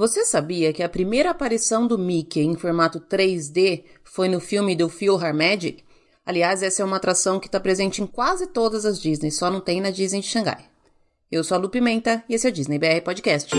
Você sabia que a primeira aparição do Mickey em formato 3D foi no filme do Philharmagic? Aliás, essa é uma atração que está presente em quase todas as Disney, só não tem na Disney de Xangai. Eu sou a Lu Pimenta e esse é o Disney BR Podcast.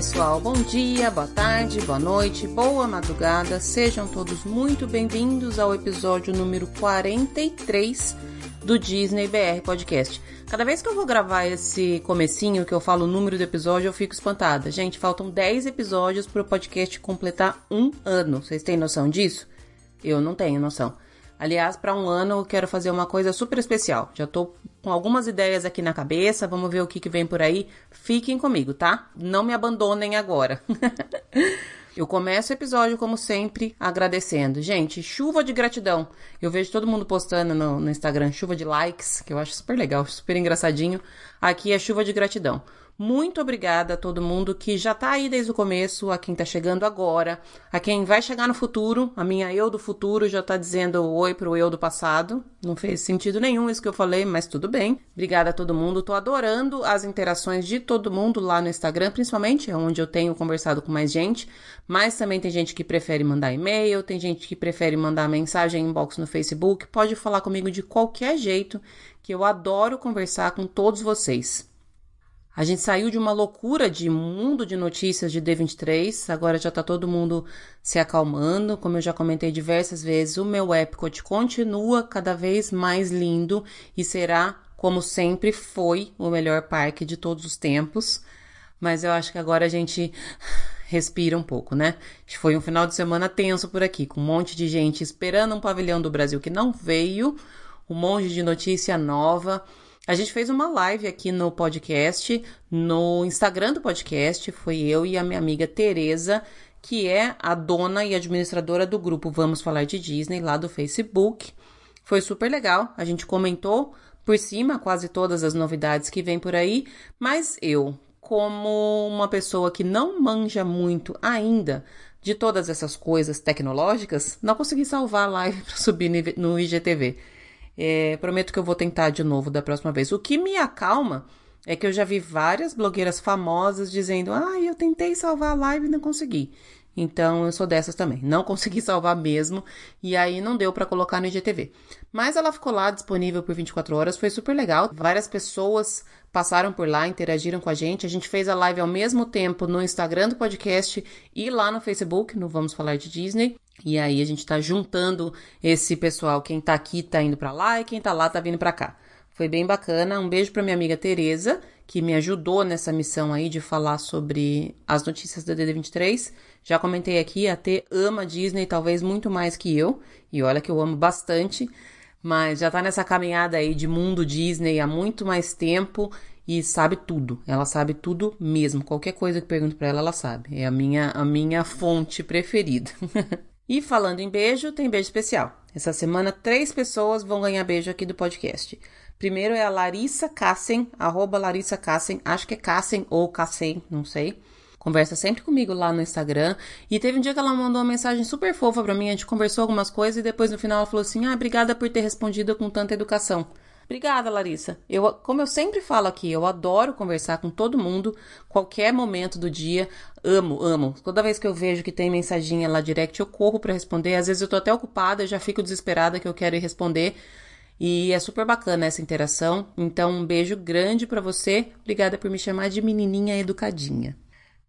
Pessoal, bom dia, boa tarde, boa noite, boa madrugada. Sejam todos muito bem-vindos ao episódio número 43 do Disney BR Podcast. Cada vez que eu vou gravar esse comecinho que eu falo o número do episódio, eu fico espantada. Gente, faltam 10 episódios para o podcast completar um ano. Vocês têm noção disso? Eu não tenho noção. Aliás, para um ano eu quero fazer uma coisa super especial. Já tô com algumas ideias aqui na cabeça, vamos ver o que, que vem por aí. Fiquem comigo, tá? Não me abandonem agora. Eu começo o episódio, como sempre, agradecendo. Gente, chuva de gratidão. Eu vejo todo mundo postando no, no, Instagram chuva de likes, que eu acho super legal, super engraçadinho. Aqui é chuva de gratidão. Muito obrigada a todo mundo que já tá aí desde o começo, a quem tá chegando agora, a quem vai chegar no futuro. A minha eu do futuro já tá dizendo oi pro eu do passado. Não fez sentido nenhum isso que eu falei, mas tudo bem. Obrigada a todo mundo. Tô adorando as interações de todo mundo lá no Instagram, principalmente, é onde eu tenho conversado com mais gente. Mas também tem gente que prefere mandar e-mail, tem gente que prefere mandar mensagem inbox no Facebook. Pode falar comigo de qualquer jeito, que eu adoro conversar com todos vocês. A gente saiu de uma loucura de mundo de notícias de D23, agora já tá todo mundo se acalmando. Como eu já comentei diversas vezes, o meu Epcot continua cada vez mais lindo e será, como sempre foi, o melhor parque de todos os tempos. Mas eu acho que agora a gente respira um pouco, né? Foi um final de semana tenso por aqui, com um monte de gente esperando um pavilhão do Brasil que não veio, um monte de notícia nova. A gente fez uma live aqui no podcast, no Instagram do podcast, foi eu e a minha amiga Tereza, que é a dona e administradora do grupo Vamos Falar de Disney lá do Facebook. Foi super legal, a gente comentou por cima quase todas as novidades que vem por aí, mas eu, como uma pessoa que não manja muito ainda de todas essas coisas tecnológicas, não consegui salvar a live para subir no IGTV. É, prometo que eu vou tentar de novo da próxima vez. O que me acalma é que eu já vi várias blogueiras famosas dizendo: Ah, eu tentei salvar a live e não consegui. Então eu sou dessas também. Não consegui salvar mesmo e aí não deu para colocar no IGTV. Mas ela ficou lá disponível por 24 horas, foi super legal. Várias pessoas passaram por lá, interagiram com a gente. A gente fez a live ao mesmo tempo no Instagram do podcast e lá no Facebook, no Vamos Falar de Disney. E aí a gente tá juntando esse pessoal, quem tá aqui tá indo para lá e quem tá lá tá vindo para cá. Foi bem bacana. Um beijo para minha amiga Tereza, que me ajudou nessa missão aí de falar sobre as notícias da DD23. Já comentei aqui, a T ama Disney talvez muito mais que eu, e olha que eu amo bastante, mas já tá nessa caminhada aí de mundo Disney há muito mais tempo e sabe tudo. Ela sabe tudo mesmo. Qualquer coisa que pergunto para ela, ela sabe. É a minha a minha fonte preferida. E falando em beijo, tem beijo especial. Essa semana, três pessoas vão ganhar beijo aqui do podcast. Primeiro é a Larissa Cassen, arroba Larissa Cassen, acho que é Cassen ou Cassen, não sei. Conversa sempre comigo lá no Instagram. E teve um dia que ela mandou uma mensagem super fofa pra mim, a gente conversou algumas coisas e depois no final ela falou assim: Ah, obrigada por ter respondido com tanta educação. Obrigada, Larissa. Eu, como eu sempre falo aqui, eu adoro conversar com todo mundo, qualquer momento do dia. Amo, amo. Toda vez que eu vejo que tem mensaginha lá direct, eu corro para responder. Às vezes eu tô até ocupada, já fico desesperada que eu quero ir responder. E é super bacana essa interação. Então, um beijo grande para você. Obrigada por me chamar de menininha educadinha.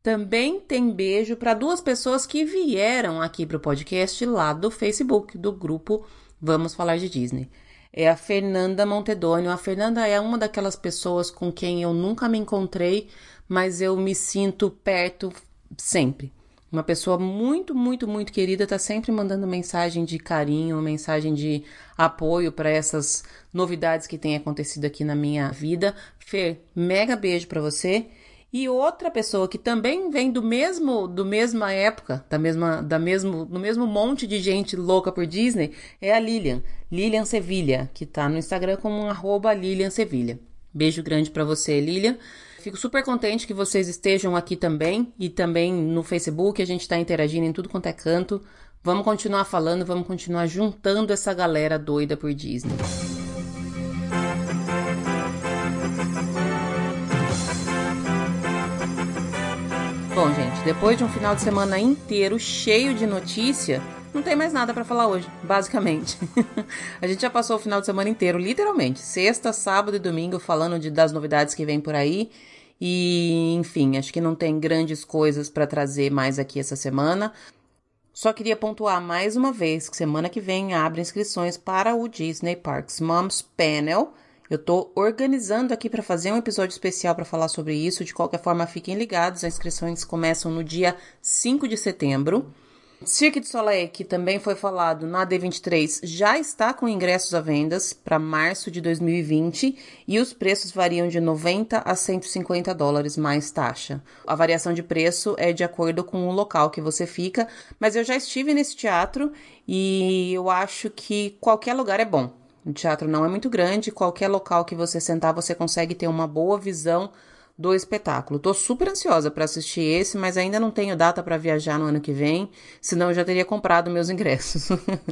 Também tem beijo para duas pessoas que vieram aqui para o podcast lá do Facebook, do grupo Vamos Falar de Disney é a Fernanda Montedônio. A Fernanda é uma daquelas pessoas com quem eu nunca me encontrei, mas eu me sinto perto sempre. Uma pessoa muito, muito, muito querida, tá sempre mandando mensagem de carinho, mensagem de apoio para essas novidades que têm acontecido aqui na minha vida. Fer, mega beijo para você. E outra pessoa que também vem do mesmo, do mesma época, da mesma, da mesmo, do mesmo monte de gente louca por Disney, é a Lilian, Lilian Sevilha, que tá no Instagram como arroba Lilian Sevilha. Beijo grande para você, Lilian. Fico super contente que vocês estejam aqui também e também no Facebook, a gente está interagindo em tudo quanto é canto. Vamos continuar falando, vamos continuar juntando essa galera doida por Disney. Bom, gente, depois de um final de semana inteiro cheio de notícia, não tem mais nada para falar hoje, basicamente. a gente já passou o final de semana inteiro, literalmente, sexta, sábado e domingo, falando de, das novidades que vem por aí. E, enfim, acho que não tem grandes coisas para trazer mais aqui essa semana. Só queria pontuar mais uma vez que semana que vem abre inscrições para o Disney Parks Moms Panel. Eu tô organizando aqui para fazer um episódio especial para falar sobre isso. De qualquer forma, fiquem ligados. As inscrições começam no dia 5 de setembro. Cirque du Soleil, que também foi falado na D23, já está com ingressos à vendas para março de 2020 e os preços variam de 90 a 150 dólares mais taxa. A variação de preço é de acordo com o local que você fica, mas eu já estive nesse teatro e eu acho que qualquer lugar é bom. O teatro não é muito grande, qualquer local que você sentar você consegue ter uma boa visão do espetáculo. Tô super ansiosa para assistir esse, mas ainda não tenho data para viajar no ano que vem, senão eu já teria comprado meus ingressos.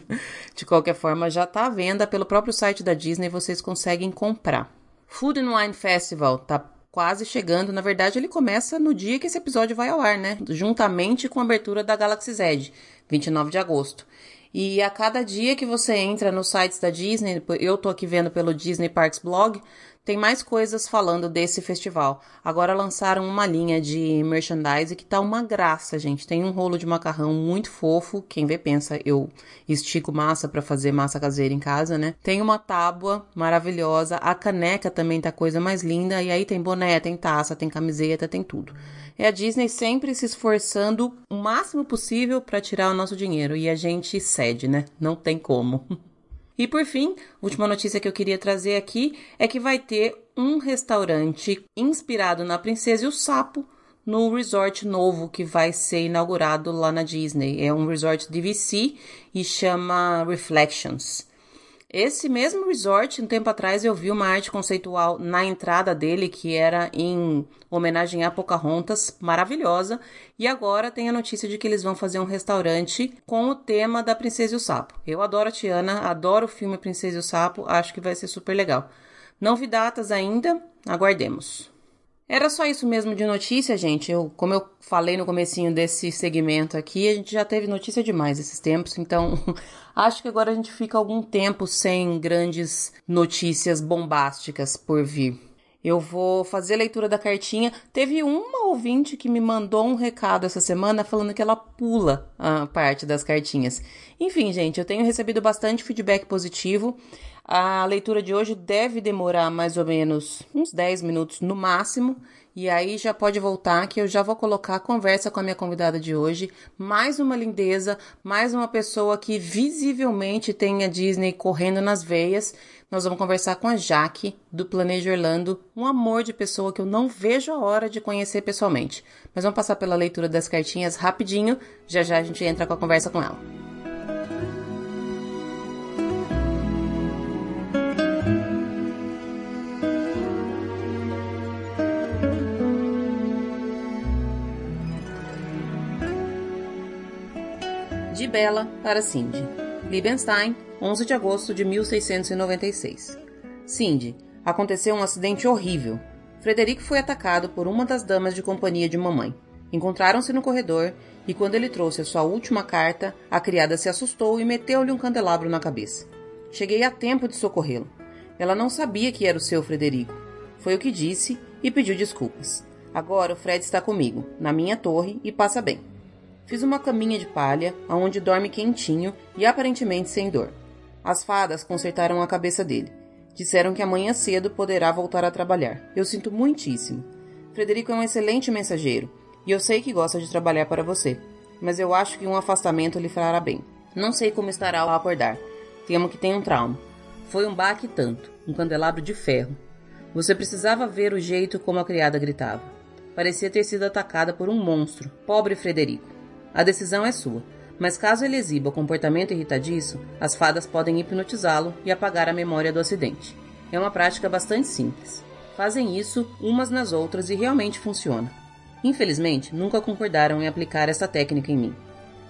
De qualquer forma, já tá à venda pelo próprio site da Disney, vocês conseguem comprar. Food and Wine Festival tá quase chegando. Na verdade, ele começa no dia que esse episódio vai ao ar, né? Juntamente com a abertura da Galaxy Z, 29 de agosto. E a cada dia que você entra nos sites da Disney, eu tô aqui vendo pelo Disney Parks Blog, tem mais coisas falando desse festival. Agora lançaram uma linha de merchandise que tá uma graça, gente. Tem um rolo de macarrão muito fofo. Quem vê pensa, eu estico massa para fazer massa caseira em casa, né? Tem uma tábua maravilhosa. A caneca também tá coisa mais linda. E aí tem boné, tem taça, tem camiseta, tem tudo. É a Disney sempre se esforçando o máximo possível para tirar o nosso dinheiro. E a gente cede, né? Não tem como. E por fim, última notícia que eu queria trazer aqui é que vai ter um restaurante inspirado na Princesa e o Sapo no resort novo que vai ser inaugurado lá na Disney. É um resort DVC e chama Reflections. Esse mesmo resort, um tempo atrás, eu vi uma arte conceitual na entrada dele que era em homenagem a Pocahontas, maravilhosa. E agora tem a notícia de que eles vão fazer um restaurante com o tema da Princesa e o Sapo. Eu adoro a Tiana, adoro o filme Princesa e o Sapo, acho que vai ser super legal. Não vi datas ainda, aguardemos. Era só isso mesmo de notícia, gente. Eu, como eu falei no comecinho desse segmento aqui, a gente já teve notícia demais esses tempos, então acho que agora a gente fica algum tempo sem grandes notícias bombásticas por vir. Eu vou fazer a leitura da cartinha. Teve uma ouvinte que me mandou um recado essa semana falando que ela pula a parte das cartinhas. Enfim, gente, eu tenho recebido bastante feedback positivo. A leitura de hoje deve demorar mais ou menos uns 10 minutos no máximo. E aí já pode voltar que eu já vou colocar a conversa com a minha convidada de hoje. Mais uma lindeza, mais uma pessoa que visivelmente tem a Disney correndo nas veias. Nós vamos conversar com a Jaque, do Planejo Orlando, um amor de pessoa que eu não vejo a hora de conhecer pessoalmente. Mas vamos passar pela leitura das cartinhas rapidinho, já já a gente entra com a conversa com ela. Bela para Cindy. Liebenstein, 11 de agosto de 1696. Cindy, aconteceu um acidente horrível. Frederico foi atacado por uma das damas de companhia de mamãe. Encontraram-se no corredor e quando ele trouxe a sua última carta, a criada se assustou e meteu-lhe um candelabro na cabeça. Cheguei a tempo de socorrê-lo. Ela não sabia que era o seu Frederico. Foi o que disse e pediu desculpas. Agora o Fred está comigo, na minha torre, e passa bem. Fiz uma caminha de palha, aonde dorme quentinho e aparentemente sem dor. As fadas consertaram a cabeça dele. Disseram que amanhã cedo poderá voltar a trabalhar. Eu sinto muitíssimo. Frederico é um excelente mensageiro, e eu sei que gosta de trabalhar para você, mas eu acho que um afastamento lhe fará bem. Não sei como estará ao acordar. Temo que tenha um trauma. Foi um baque tanto, um candelabro de ferro. Você precisava ver o jeito como a criada gritava. Parecia ter sido atacada por um monstro. Pobre Frederico. A decisão é sua, mas caso ele exiba comportamento irritadiço, as fadas podem hipnotizá-lo e apagar a memória do acidente. É uma prática bastante simples. Fazem isso umas nas outras e realmente funciona. Infelizmente, nunca concordaram em aplicar essa técnica em mim.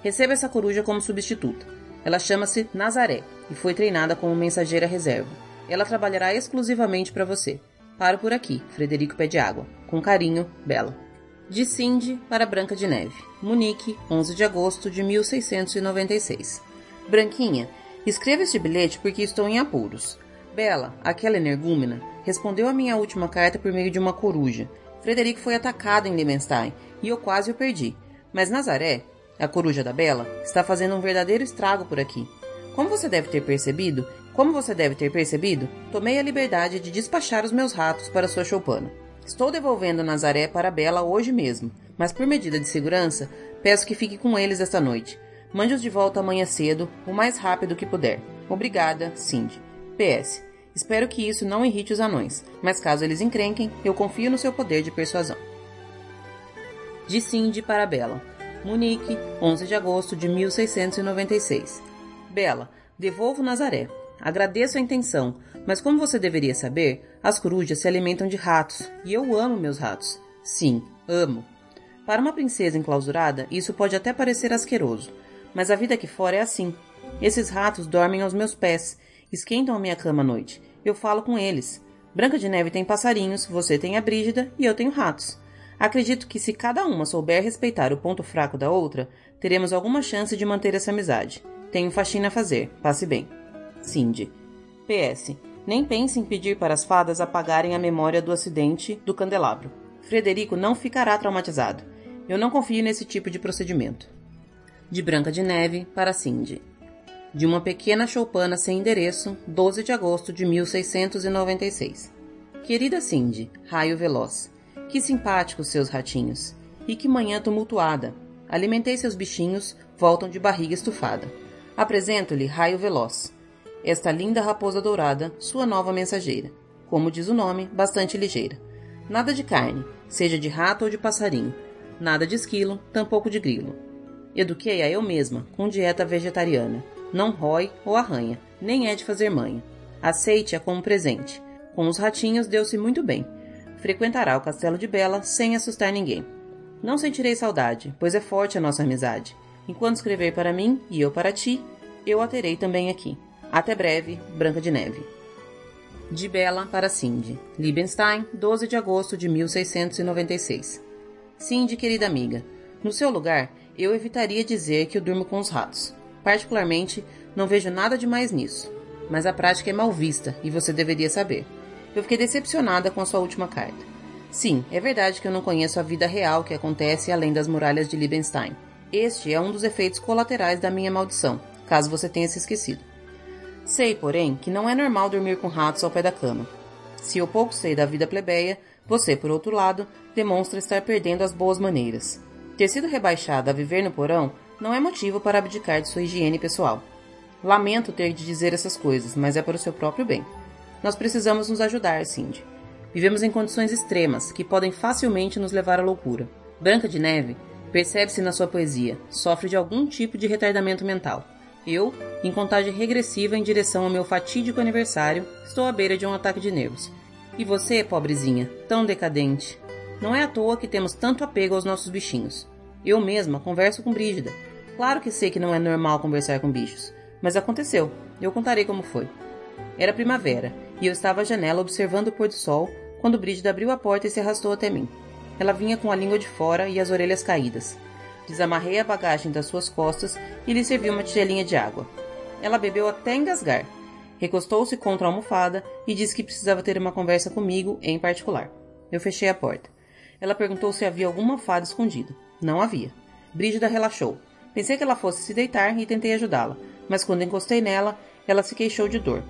Receba essa coruja como substituta. Ela chama-se Nazaré e foi treinada como mensageira reserva. Ela trabalhará exclusivamente para você. Paro por aqui, Frederico Pé de Água. Com carinho, Bela. De Cindy para Branca de Neve. Munique, 11 de agosto de 1696. Branquinha, escreva este bilhete porque estou em apuros. Bela, aquela energúmena, respondeu a minha última carta por meio de uma coruja. Frederico foi atacado em Liebenstein e eu quase o perdi. Mas Nazaré, a coruja da Bela, está fazendo um verdadeiro estrago por aqui. Como você deve ter percebido, como você deve ter percebido, tomei a liberdade de despachar os meus ratos para sua choupana. Estou devolvendo Nazaré para Bela hoje mesmo, mas por medida de segurança, peço que fique com eles esta noite. Mande-os de volta amanhã cedo, o mais rápido que puder. Obrigada, Cindy. PS. Espero que isso não irrite os anões, mas caso eles encrenquem, eu confio no seu poder de persuasão. De Cindy para Bela. Munique, 11 de agosto de 1696. Bela, devolvo Nazaré. Agradeço a intenção, mas como você deveria saber, as corujas se alimentam de ratos, e eu amo meus ratos. Sim, amo. Para uma princesa enclausurada, isso pode até parecer asqueroso, mas a vida aqui fora é assim. Esses ratos dormem aos meus pés, esquentam a minha cama à noite. Eu falo com eles. Branca de Neve tem passarinhos, você tem a Brígida e eu tenho ratos. Acredito que se cada uma souber respeitar o ponto fraco da outra, teremos alguma chance de manter essa amizade. Tenho faxina a fazer. Passe bem. Cindy. PS. Nem pense em pedir para as fadas apagarem a memória do acidente do candelabro. Frederico não ficará traumatizado. Eu não confio nesse tipo de procedimento. De Branca de Neve para Cindy. De uma pequena choupana sem endereço, 12 de agosto de 1696. Querida Cindy, raio veloz. Que simpáticos seus ratinhos. E que manhã tumultuada. Alimentei seus bichinhos, voltam de barriga estufada. Apresento-lhe Raio Veloz, esta linda raposa dourada, sua nova mensageira. Como diz o nome, bastante ligeira. Nada de carne, seja de rato ou de passarinho. Nada de esquilo, tampouco de grilo. Eduquei-a eu mesma, com dieta vegetariana. Não rói ou arranha, nem é de fazer manha. Aceite-a como presente. Com os ratinhos deu-se muito bem. Frequentará o castelo de Bela sem assustar ninguém. Não sentirei saudade, pois é forte a nossa amizade. Enquanto escrever para mim e eu para ti, eu a terei também aqui. Até breve, Branca de Neve. De Bela para Cindy. Liebenstein, 12 de agosto de 1696. Cindy, querida amiga, no seu lugar, eu evitaria dizer que eu durmo com os ratos. Particularmente, não vejo nada de mais nisso. Mas a prática é mal vista e você deveria saber. Eu fiquei decepcionada com a sua última carta. Sim, é verdade que eu não conheço a vida real que acontece além das muralhas de Liebenstein. Este é um dos efeitos colaterais da minha maldição, caso você tenha se esquecido. Sei, porém, que não é normal dormir com ratos ao pé da cama. Se eu pouco sei da vida plebeia, você, por outro lado, demonstra estar perdendo as boas maneiras. Ter sido rebaixada a viver no porão não é motivo para abdicar de sua higiene pessoal. Lamento ter de dizer essas coisas, mas é para o seu próprio bem. Nós precisamos nos ajudar, Cindy. Vivemos em condições extremas que podem facilmente nos levar à loucura. Branca de Neve percebe-se na sua poesia, sofre de algum tipo de retardamento mental. Eu, em contagem regressiva em direção ao meu fatídico aniversário, estou à beira de um ataque de nervos. E você, pobrezinha, tão decadente. Não é à toa que temos tanto apego aos nossos bichinhos. Eu mesma converso com Brígida. Claro que sei que não é normal conversar com bichos, mas aconteceu. Eu contarei como foi. Era primavera, e eu estava à janela observando o pôr do sol quando Brígida abriu a porta e se arrastou até mim. Ela vinha com a língua de fora e as orelhas caídas. Desamarrei a bagagem das suas costas e lhe servi uma tigelinha de água. Ela bebeu até engasgar. Recostou-se contra a almofada e disse que precisava ter uma conversa comigo em particular. Eu fechei a porta. Ela perguntou se havia alguma fada escondida. Não havia. Brígida relaxou. Pensei que ela fosse se deitar e tentei ajudá-la, mas quando encostei nela, ela se queixou de dor.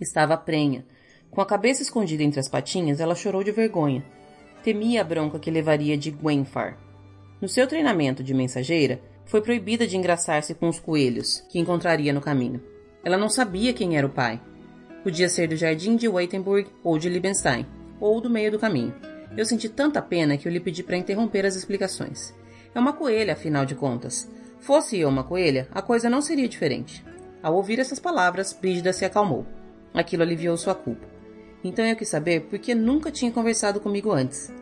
Estava prenha. Com a cabeça escondida entre as patinhas, ela chorou de vergonha. Temia a bronca que levaria de Gwenfar. No seu treinamento de mensageira, foi proibida de engraçar-se com os coelhos que encontraria no caminho. Ela não sabia quem era o pai. Podia ser do jardim de Weitenburg ou de Liebenstein, ou do meio do caminho. Eu senti tanta pena que eu lhe pedi para interromper as explicações. É uma coelha, afinal de contas. Fosse eu uma coelha, a coisa não seria diferente. Ao ouvir essas palavras, Brígida se acalmou. Aquilo aliviou sua culpa. então eu quis saber por que nunca tinha conversado comigo antes.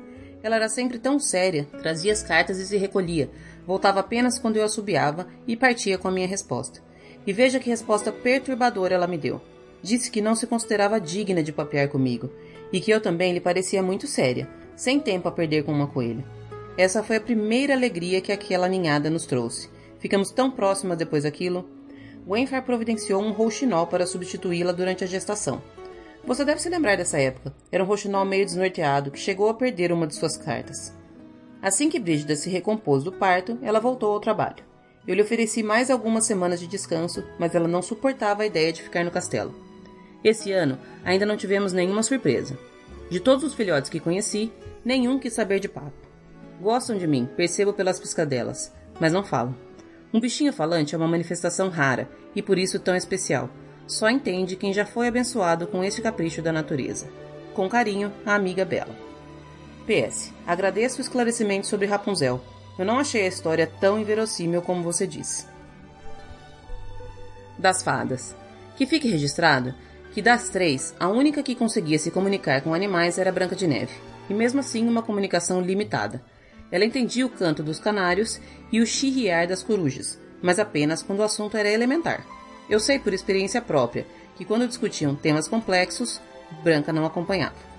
Ela era sempre tão séria, trazia as cartas e se recolhia, voltava apenas quando eu assobiava e partia com a minha resposta. E veja que resposta perturbadora ela me deu. Disse que não se considerava digna de papear comigo, e que eu também lhe parecia muito séria, sem tempo a perder com uma coelha. Essa foi a primeira alegria que aquela ninhada nos trouxe. Ficamos tão próximas depois daquilo. Wenfar providenciou um rouxinol para substituí-la durante a gestação. Você deve se lembrar dessa época. Era um rouxinol meio desnorteado que chegou a perder uma de suas cartas. Assim que Brígida se recompôs do parto, ela voltou ao trabalho. Eu lhe ofereci mais algumas semanas de descanso, mas ela não suportava a ideia de ficar no castelo. Esse ano ainda não tivemos nenhuma surpresa. De todos os filhotes que conheci, nenhum quis saber de papo. Gostam de mim, percebo pelas piscadelas, mas não falam. Um bichinho falante é uma manifestação rara e por isso tão especial. Só entende quem já foi abençoado com este capricho da natureza. Com carinho, a amiga Bela. PS. Agradeço o esclarecimento sobre Rapunzel. Eu não achei a história tão inverossímil como você disse. Das fadas. Que fique registrado que das três, a única que conseguia se comunicar com animais era Branca de Neve, e mesmo assim uma comunicação limitada. Ela entendia o canto dos canários e o chirriar das corujas, mas apenas quando o assunto era elementar. Eu sei por experiência própria que quando discutiam temas complexos, Branca não acompanhava.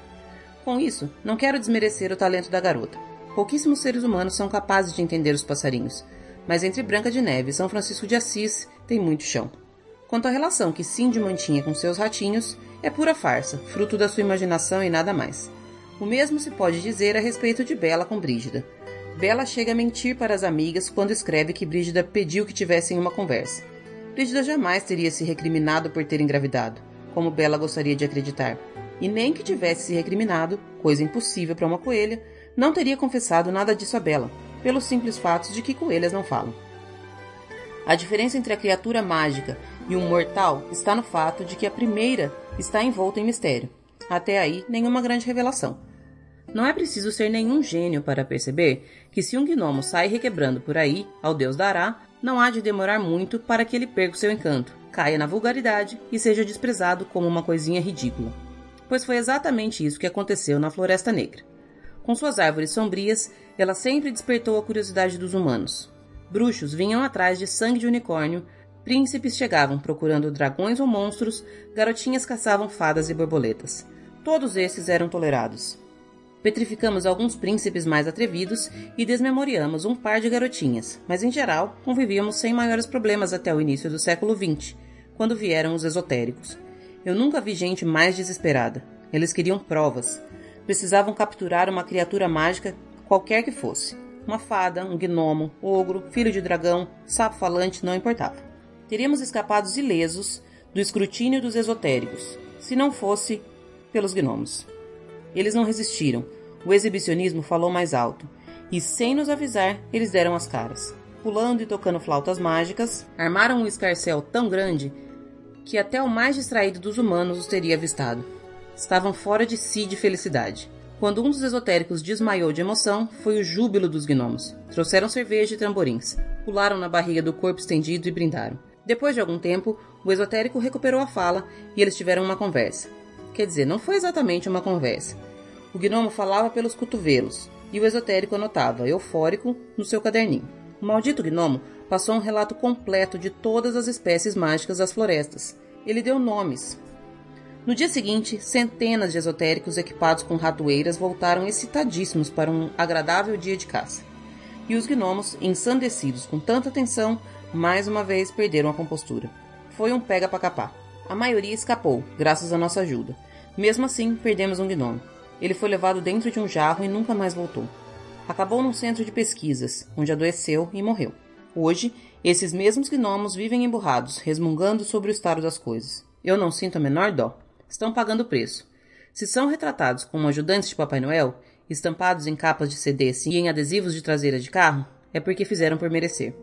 Com isso, não quero desmerecer o talento da garota. Pouquíssimos seres humanos são capazes de entender os passarinhos, mas entre Branca de Neve e São Francisco de Assis tem muito chão. Quanto à relação que Cindy mantinha com seus ratinhos, é pura farsa, fruto da sua imaginação e nada mais. O mesmo se pode dizer a respeito de Bela com Brígida. Bela chega a mentir para as amigas quando escreve que Brígida pediu que tivessem uma conversa. Brígida jamais teria se recriminado por ter engravidado, como Bela gostaria de acreditar, e nem que tivesse se recriminado, coisa impossível para uma coelha, não teria confessado nada disso a Bela, pelos simples fatos de que coelhas não falam. A diferença entre a criatura mágica e um mortal está no fato de que a primeira está envolta em mistério. Até aí, nenhuma grande revelação. Não é preciso ser nenhum gênio para perceber que se um gnomo sai requebrando por aí, ao deus dará, não há de demorar muito para que ele perca o seu encanto, caia na vulgaridade e seja desprezado como uma coisinha ridícula. Pois foi exatamente isso que aconteceu na Floresta Negra. Com suas árvores sombrias, ela sempre despertou a curiosidade dos humanos. Bruxos vinham atrás de sangue de unicórnio Príncipes chegavam procurando dragões ou monstros, garotinhas caçavam fadas e borboletas. Todos esses eram tolerados. Petrificamos alguns príncipes mais atrevidos e desmemoriamos um par de garotinhas, mas em geral convivíamos sem maiores problemas até o início do século XX, quando vieram os esotéricos. Eu nunca vi gente mais desesperada. Eles queriam provas. Precisavam capturar uma criatura mágica, qualquer que fosse. Uma fada, um gnomo, ogro, filho de dragão, sapo falante, não importava teríamos escapado ilesos do escrutínio dos esotéricos, se não fosse pelos gnomos. Eles não resistiram. O exibicionismo falou mais alto, e sem nos avisar, eles deram as caras. Pulando e tocando flautas mágicas, armaram um escarcel tão grande que até o mais distraído dos humanos os teria avistado. Estavam fora de si de felicidade. Quando um dos esotéricos desmaiou de emoção, foi o júbilo dos gnomos. Trouxeram cerveja e tramborins, pularam na barriga do corpo estendido e brindaram. Depois de algum tempo, o esotérico recuperou a fala e eles tiveram uma conversa. Quer dizer, não foi exatamente uma conversa. O gnomo falava pelos cotovelos e o esotérico anotava, eufórico, no seu caderninho. O maldito gnomo passou um relato completo de todas as espécies mágicas das florestas. Ele deu nomes. No dia seguinte, centenas de esotéricos equipados com ratoeiras voltaram excitadíssimos para um agradável dia de caça. E os gnomos, ensandecidos com tanta tensão, mais uma vez perderam a compostura. Foi um pega para capar. A maioria escapou, graças à nossa ajuda. Mesmo assim, perdemos um gnomo. Ele foi levado dentro de um jarro e nunca mais voltou. Acabou num centro de pesquisas, onde adoeceu e morreu. Hoje, esses mesmos gnomos vivem emburrados, resmungando sobre o estado das coisas. Eu não sinto a menor dó. Estão pagando o preço. Se são retratados como ajudantes de Papai Noel, estampados em capas de CDs e em adesivos de traseira de carro, é porque fizeram por merecer.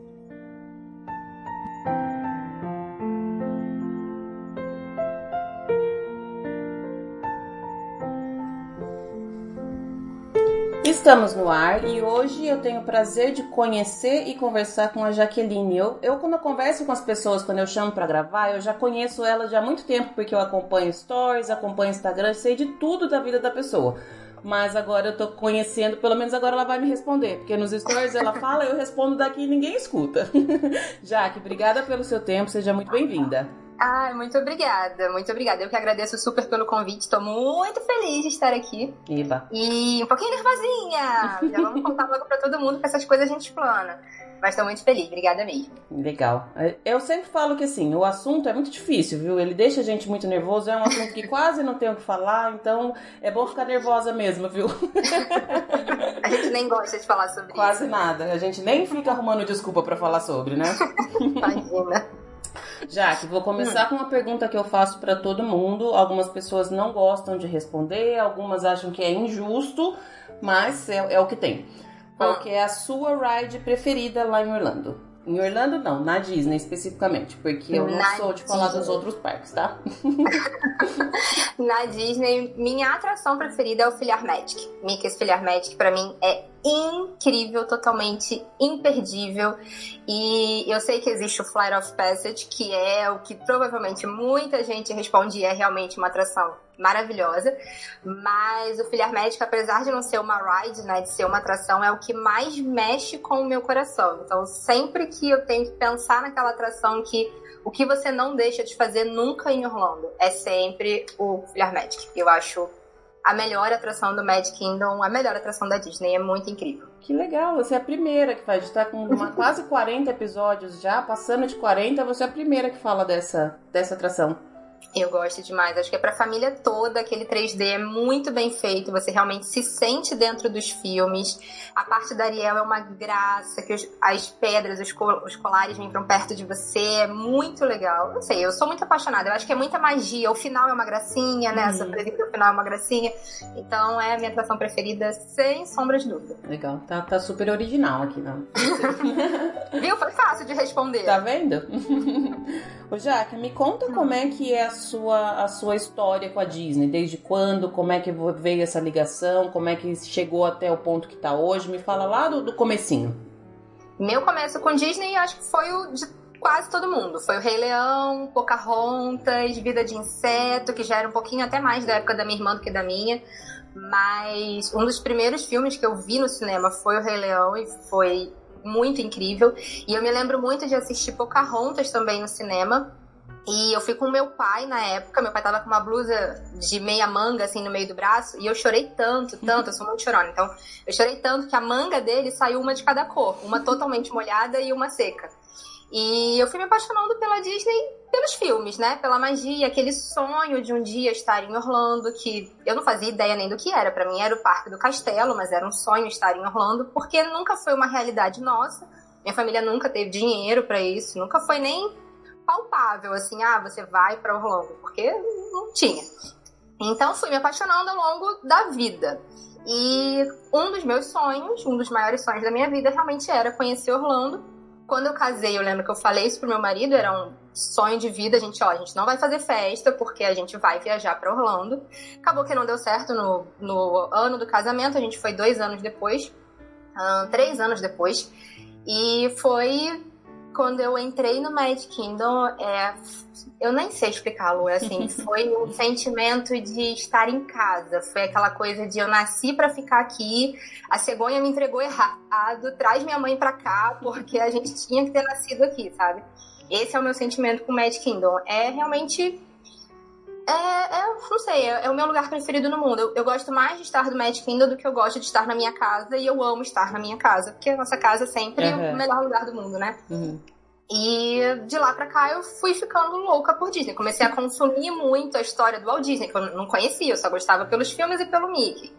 Estamos no ar e hoje eu tenho o prazer de conhecer e conversar com a Jaqueline. Eu, eu quando eu converso com as pessoas, quando eu chamo para gravar, eu já conheço ela já há muito tempo, porque eu acompanho stories, acompanho Instagram, sei de tudo da vida da pessoa. Mas agora eu tô conhecendo, pelo menos agora ela vai me responder, porque nos stories ela fala, eu respondo daqui e ninguém escuta. Jaque, obrigada pelo seu tempo, seja muito bem-vinda. Ai, muito obrigada, muito obrigada. Eu que agradeço super pelo convite. Estou muito feliz de estar aqui. Iba. E um pouquinho nervosinha. Já vamos contar logo para todo mundo que essas coisas a gente explana. Mas estou muito feliz, obrigada mesmo. Legal. Eu sempre falo que assim, o assunto é muito difícil, viu? Ele deixa a gente muito nervoso, é um assunto que quase não tem o que falar, então é bom ficar nervosa mesmo, viu? a gente nem gosta de falar sobre quase isso. Quase nada. A gente nem fica arrumando desculpa para falar sobre, né? Imagina. Jaque, vou começar hum. com uma pergunta que eu faço para todo mundo. Algumas pessoas não gostam de responder, algumas acham que é injusto, mas é, é o que tem. Qual hum. que é a sua ride preferida lá em Orlando? Em Orlando não, na Disney especificamente, porque eu não na sou de falar Disney. dos outros parques, tá? na Disney, minha atração preferida é o Filhar Magic. Mickey's Filhar Magic para mim é incrível, totalmente imperdível. E eu sei que existe o Flight of Passage, que é o que provavelmente muita gente responde é realmente uma atração maravilhosa. Mas o Filhar Médico, apesar de não ser uma ride, né, de ser uma atração, é o que mais mexe com o meu coração. Então, sempre que eu tenho que pensar naquela atração que o que você não deixa de fazer nunca em Orlando é sempre o Filhar Magic. Eu acho a melhor atração do Magic Kingdom, a melhor atração da Disney. É muito incrível. Que legal, você é a primeira que faz. Tá com uma, quase 40 episódios já, passando de 40, você é a primeira que fala dessa, dessa atração. Eu gosto demais. Acho que é pra família toda. Aquele 3D é muito bem feito. Você realmente se sente dentro dos filmes. A parte da Ariel é uma graça. Que os, as pedras, os, os colares vêm pra perto de você. É muito legal. Não sei, eu sou muito apaixonada. Eu acho que é muita magia. O final é uma gracinha, né? Uhum. Do final é uma gracinha. Então é a minha atração preferida, sem sombra de dúvida. Legal. Tá, tá super original aqui, não? Viu? Foi fácil de responder. Tá vendo? Ô, Jaque, me conta hum. como é que é a sua, a sua história com a Disney. Desde quando, como é que veio essa ligação, como é que chegou até o ponto que tá hoje. Me fala lá do, do comecinho. Meu começo com Disney acho que foi o de quase todo mundo. Foi o Rei Leão, Pocahontas, Vida de Inseto, que já era um pouquinho até mais da época da minha irmã do que da minha. Mas um dos primeiros filmes que eu vi no cinema foi o Rei Leão e foi muito incrível. E eu me lembro muito de assistir Pocahontas também no cinema. E eu fui com meu pai na época, meu pai tava com uma blusa de meia manga, assim, no meio do braço, e eu chorei tanto, tanto, eu sou muito chorona, então eu chorei tanto que a manga dele saiu uma de cada cor, uma totalmente molhada e uma seca. E eu fui me apaixonando pela Disney pelos filmes, né? Pela magia, aquele sonho de um dia estar em Orlando, que eu não fazia ideia nem do que era. Para mim era o Parque do Castelo, mas era um sonho estar em Orlando, porque nunca foi uma realidade nossa. Minha família nunca teve dinheiro para isso, nunca foi nem palpável assim, ah, você vai para Orlando, porque não tinha. Então fui me apaixonando ao longo da vida. E um dos meus sonhos, um dos maiores sonhos da minha vida, realmente era conhecer Orlando. Quando eu casei, eu lembro que eu falei isso pro meu marido, era um sonho de vida, a gente, ó, a gente não vai fazer festa porque a gente vai viajar para Orlando. Acabou que não deu certo no, no ano do casamento, a gente foi dois anos depois, um, três anos depois, e foi quando eu entrei no Magic Kingdom, é, eu nem sei explicar, Lu, é assim, foi um sentimento de estar em casa, foi aquela coisa de eu nasci para ficar aqui, a cegonha me entregou errado, traz minha mãe para cá, porque a gente tinha que ter nascido aqui, sabe? Esse é o meu sentimento com o Magic Kingdom, é realmente é, é, não sei, é, é, o meu lugar preferido no mundo. Eu, eu, gosto mais de estar no Magic Kingdom do que eu gosto de estar na minha casa e eu amo estar na minha casa, porque a nossa casa sempre uhum. é o melhor lugar do mundo, né? Uhum. E de lá pra cá eu fui ficando louca por Disney. Comecei a consumir muito a história do Walt Disney, que eu não conhecia, eu só gostava pelos filmes e pelo Mickey.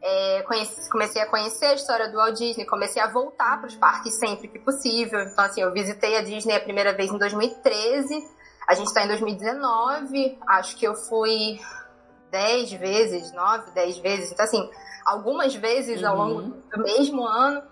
É, conheci, comecei a conhecer a história do Walt Disney, comecei a voltar para os parques sempre que possível. Então, assim, eu visitei a Disney a primeira vez em 2013 a gente está em 2019, acho que eu fui 10 vezes, 9, 10 vezes. Então, assim, algumas vezes uhum. ao longo uhum. do mesmo ano,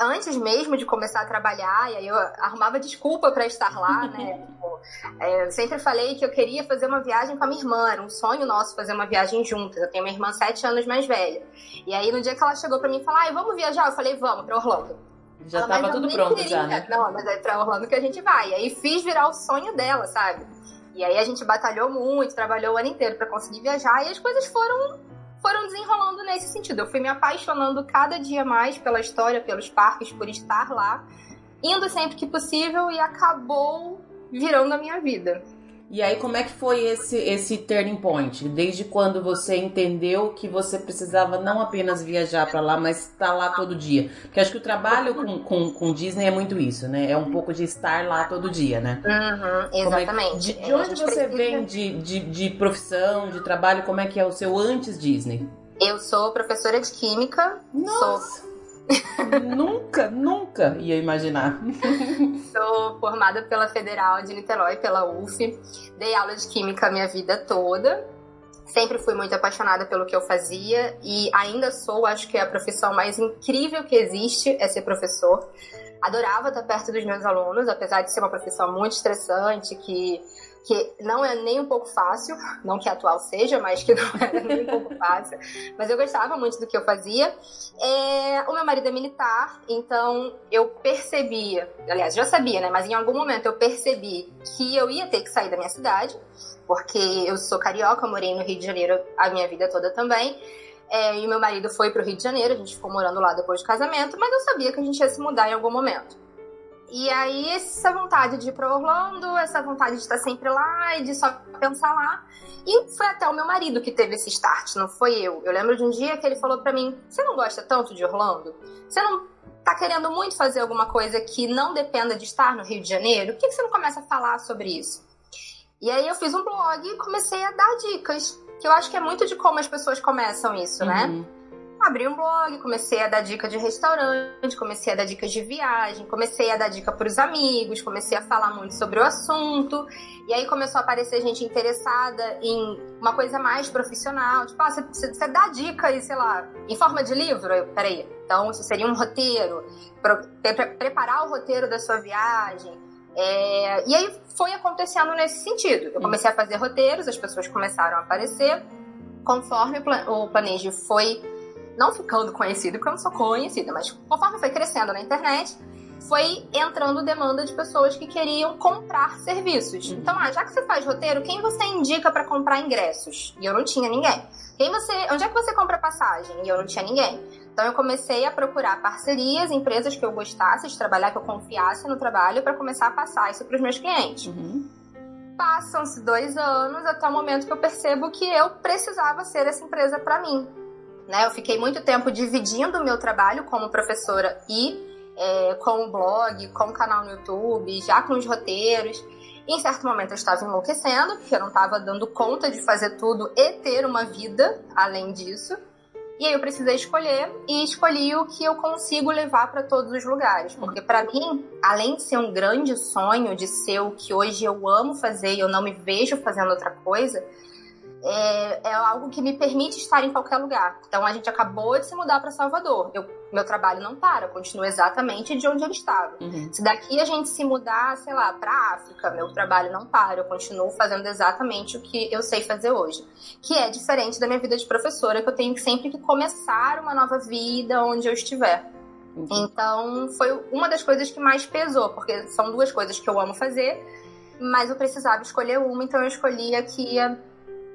antes mesmo de começar a trabalhar, e aí eu arrumava desculpa para estar lá, né? Tipo, É, eu sempre falei que eu queria fazer uma viagem com a minha irmã, era um sonho nosso fazer uma viagem juntas. Eu tenho uma irmã sete anos mais velha. E aí, no dia que ela chegou pra mim e falou, ai, vamos viajar? Eu falei, vamos, pra Orlando. Já ela, tava tudo pronto queria. já, né? Não, mas é pra Orlando que a gente vai. E aí fiz virar o sonho dela, sabe? E aí a gente batalhou muito, trabalhou o ano inteiro para conseguir viajar e as coisas foram foram desenrolando nesse sentido. Eu fui me apaixonando cada dia mais pela história, pelos parques, por estar lá, indo sempre que possível e acabou virando a minha vida. E aí, como é que foi esse, esse turning point? Desde quando você entendeu que você precisava não apenas viajar para lá, mas estar tá lá todo dia? Porque acho que o trabalho com, com, com, Disney é muito isso, né? É um pouco de estar lá todo dia, né? Uhum, exatamente. É de, de, onde você vem de, de, de profissão, de trabalho? Como é que é o seu antes Disney? Eu sou professora de química. Nossa! Sou nunca, nunca ia imaginar. Sou formada pela Federal de Niterói, pela UF. Dei aula de química a minha vida toda. Sempre fui muito apaixonada pelo que eu fazia e ainda sou, acho que é a profissão mais incrível que existe é ser professor. Adorava estar perto dos meus alunos, apesar de ser uma profissão muito estressante, que que não é nem um pouco fácil, não que atual seja, mas que não era nem um pouco fácil. Mas eu gostava muito do que eu fazia. É, o meu marido é militar, então eu percebia, aliás, já sabia, né? Mas em algum momento eu percebi que eu ia ter que sair da minha cidade, porque eu sou carioca, morei no Rio de Janeiro a minha vida toda também. É, e meu marido foi para o Rio de Janeiro, a gente ficou morando lá depois do casamento, mas eu sabia que a gente ia se mudar em algum momento. E aí, essa vontade de ir pra Orlando, essa vontade de estar sempre lá e de só pensar lá. E foi até o meu marido que teve esse start, não foi eu. Eu lembro de um dia que ele falou para mim: Você não gosta tanto de Orlando? Você não tá querendo muito fazer alguma coisa que não dependa de estar no Rio de Janeiro? Por que você não começa a falar sobre isso? E aí, eu fiz um blog e comecei a dar dicas. Que eu acho que é muito de como as pessoas começam isso, né? uhum. né? Abri um blog, comecei a dar dica de restaurante, comecei a dar dicas de viagem, comecei a dar dica para os amigos, comecei a falar muito sobre o assunto. E aí começou a aparecer gente interessada em uma coisa mais profissional. Tipo, ah, você, você dá dica aí, sei lá, em forma de livro? Eu, peraí. Então, isso seria um roteiro, pre preparar o roteiro da sua viagem. É, e aí foi acontecendo nesse sentido. Eu comecei a fazer roteiros, as pessoas começaram a aparecer. Conforme o Planeje foi não ficando conhecido, porque eu não sou conhecida, mas conforme foi crescendo na internet, foi entrando demanda de pessoas que queriam comprar serviços. Uhum. Então, ah, já que você faz roteiro, quem você indica para comprar ingressos? E eu não tinha ninguém. Quem você, onde é que você compra passagem? E eu não tinha ninguém. Então eu comecei a procurar parcerias, empresas que eu gostasse de trabalhar, que eu confiasse no trabalho, para começar a passar isso para os meus clientes. Uhum. Passam-se dois anos até o momento que eu percebo que eu precisava ser essa empresa para mim. Né? Eu fiquei muito tempo dividindo o meu trabalho como professora e é, com o blog, com o canal no YouTube, já com os roteiros. Em certo momento eu estava enlouquecendo, porque eu não estava dando conta de fazer tudo e ter uma vida além disso. E aí eu precisei escolher e escolhi o que eu consigo levar para todos os lugares, porque para mim, além de ser um grande sonho de ser o que hoje eu amo fazer e eu não me vejo fazendo outra coisa, é, é, algo que me permite estar em qualquer lugar. Então a gente acabou de se mudar para Salvador. Eu, meu trabalho não para, continua exatamente de onde ele estava. Uhum. Se daqui a gente se mudar, sei lá, para África, meu trabalho não para, eu continuo fazendo exatamente o que eu sei fazer hoje. Que é diferente da minha vida de professora, que eu tenho sempre que começar uma nova vida onde eu estiver. Uhum. Então foi uma das coisas que mais pesou, porque são duas coisas que eu amo fazer, mas eu precisava escolher uma, então eu escolhi a que ia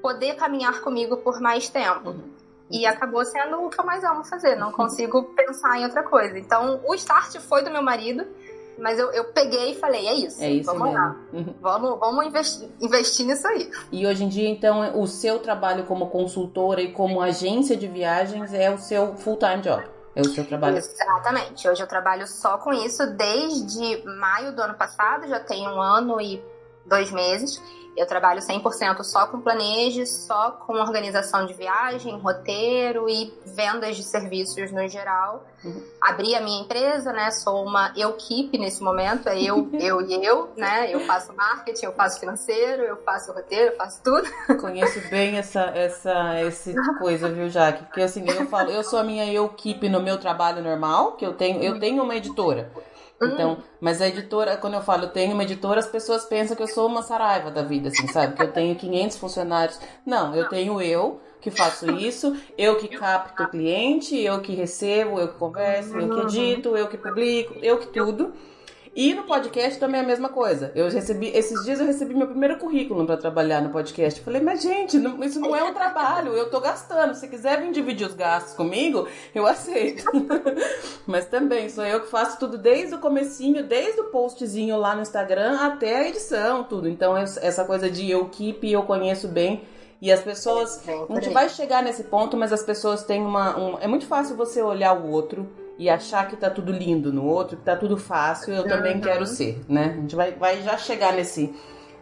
poder caminhar comigo por mais tempo. Uhum. E acabou sendo o que eu mais amo fazer, não consigo pensar em outra coisa. Então, o start foi do meu marido, mas eu, eu peguei e falei, é isso, é isso vamos mesmo. lá, uhum. vamos, vamos investir, investir nisso aí. E hoje em dia, então, o seu trabalho como consultora e como agência de viagens é o seu full-time job? É o seu trabalho? Exatamente. Hoje eu trabalho só com isso desde maio do ano passado, já tem um ano e dois meses. Eu trabalho 100% só com planeje, só com organização de viagem, roteiro e vendas de serviços no geral. Uhum. Abri a minha empresa, né? Sou uma eu-keep nesse momento, é eu, eu e eu, né? Eu faço marketing, eu faço financeiro, eu faço roteiro, eu faço tudo. Conheço bem essa, essa, essa coisa, viu, Jaque? Porque assim, eu falo, eu sou a minha eu-keep no meu trabalho normal, que eu tenho, eu tenho uma editora. Então, mas a editora, quando eu falo eu tenho uma editora, as pessoas pensam que eu sou uma saraiva da vida, assim, sabe? Que eu tenho 500 funcionários. Não, eu tenho eu que faço isso, eu que capto o cliente, eu que recebo, eu que converso, eu que edito, eu que publico, eu que tudo. E no podcast também é a mesma coisa. Eu recebi, esses dias eu recebi meu primeiro currículo para trabalhar no podcast. falei, mas gente, não, isso não é um trabalho, eu tô gastando. Se quiser vir dividir os gastos comigo, eu aceito. mas também sou eu que faço tudo desde o comecinho, desde o postzinho lá no Instagram até a edição, tudo. Então essa coisa de eu keep eu conheço bem. E as pessoas. A gente vai chegar nesse ponto, mas as pessoas têm uma. Um, é muito fácil você olhar o outro e achar que tá tudo lindo no outro, que tá tudo fácil, eu também uhum. quero ser, né? A gente vai, vai já chegar nesse,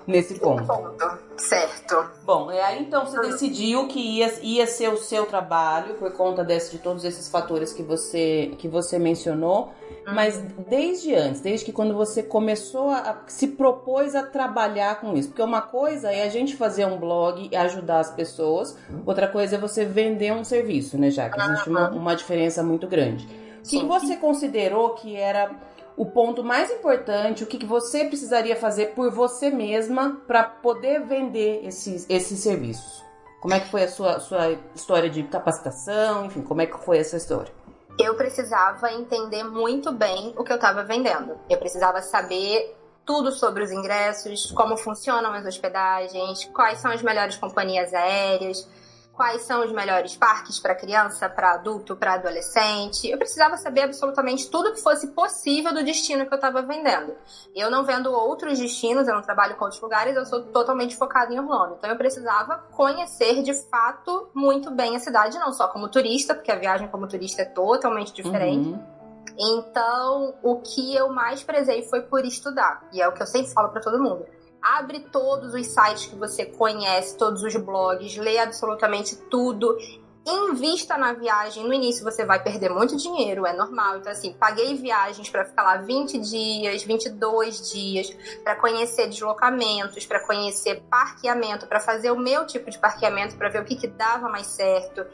nesse ponto. ponto. Certo. Bom, e aí então você decidiu que ia, ia ser o seu trabalho por conta desse, de todos esses fatores que você, que você mencionou. Mas desde antes, desde que quando você começou a, a, se propôs a trabalhar com isso, porque uma coisa é a gente fazer um blog e ajudar as pessoas, outra coisa é você vender um serviço, né, já que existe uma, uma diferença muito grande. O que você considerou que era o ponto mais importante, o que você precisaria fazer por você mesma para poder vender esses, esses serviços? Como é que foi a sua, sua história de capacitação? Enfim, como é que foi essa história? Eu precisava entender muito bem o que eu estava vendendo. Eu precisava saber tudo sobre os ingressos, como funcionam as hospedagens, quais são as melhores companhias aéreas, quais são os melhores parques para criança, para adulto, para adolescente. Eu precisava saber absolutamente tudo que fosse possível do destino que eu estava vendendo. Eu não vendo outros destinos, eu não trabalho com outros lugares, eu sou totalmente focada em Orlando. Então eu precisava conhecer de fato muito bem a cidade, não só como turista, porque a viagem como turista é totalmente diferente. Uhum. Então, o que eu mais prezei foi por estudar. E é o que eu sempre falo para todo mundo abre todos os sites que você conhece, todos os blogs, lê absolutamente tudo invista na viagem. No início você vai perder muito dinheiro, é normal. Então, assim, paguei viagens para ficar lá 20 dias, 22 dias, para conhecer deslocamentos, para conhecer parqueamento, para fazer o meu tipo de parqueamento, para ver o que, que dava mais certo.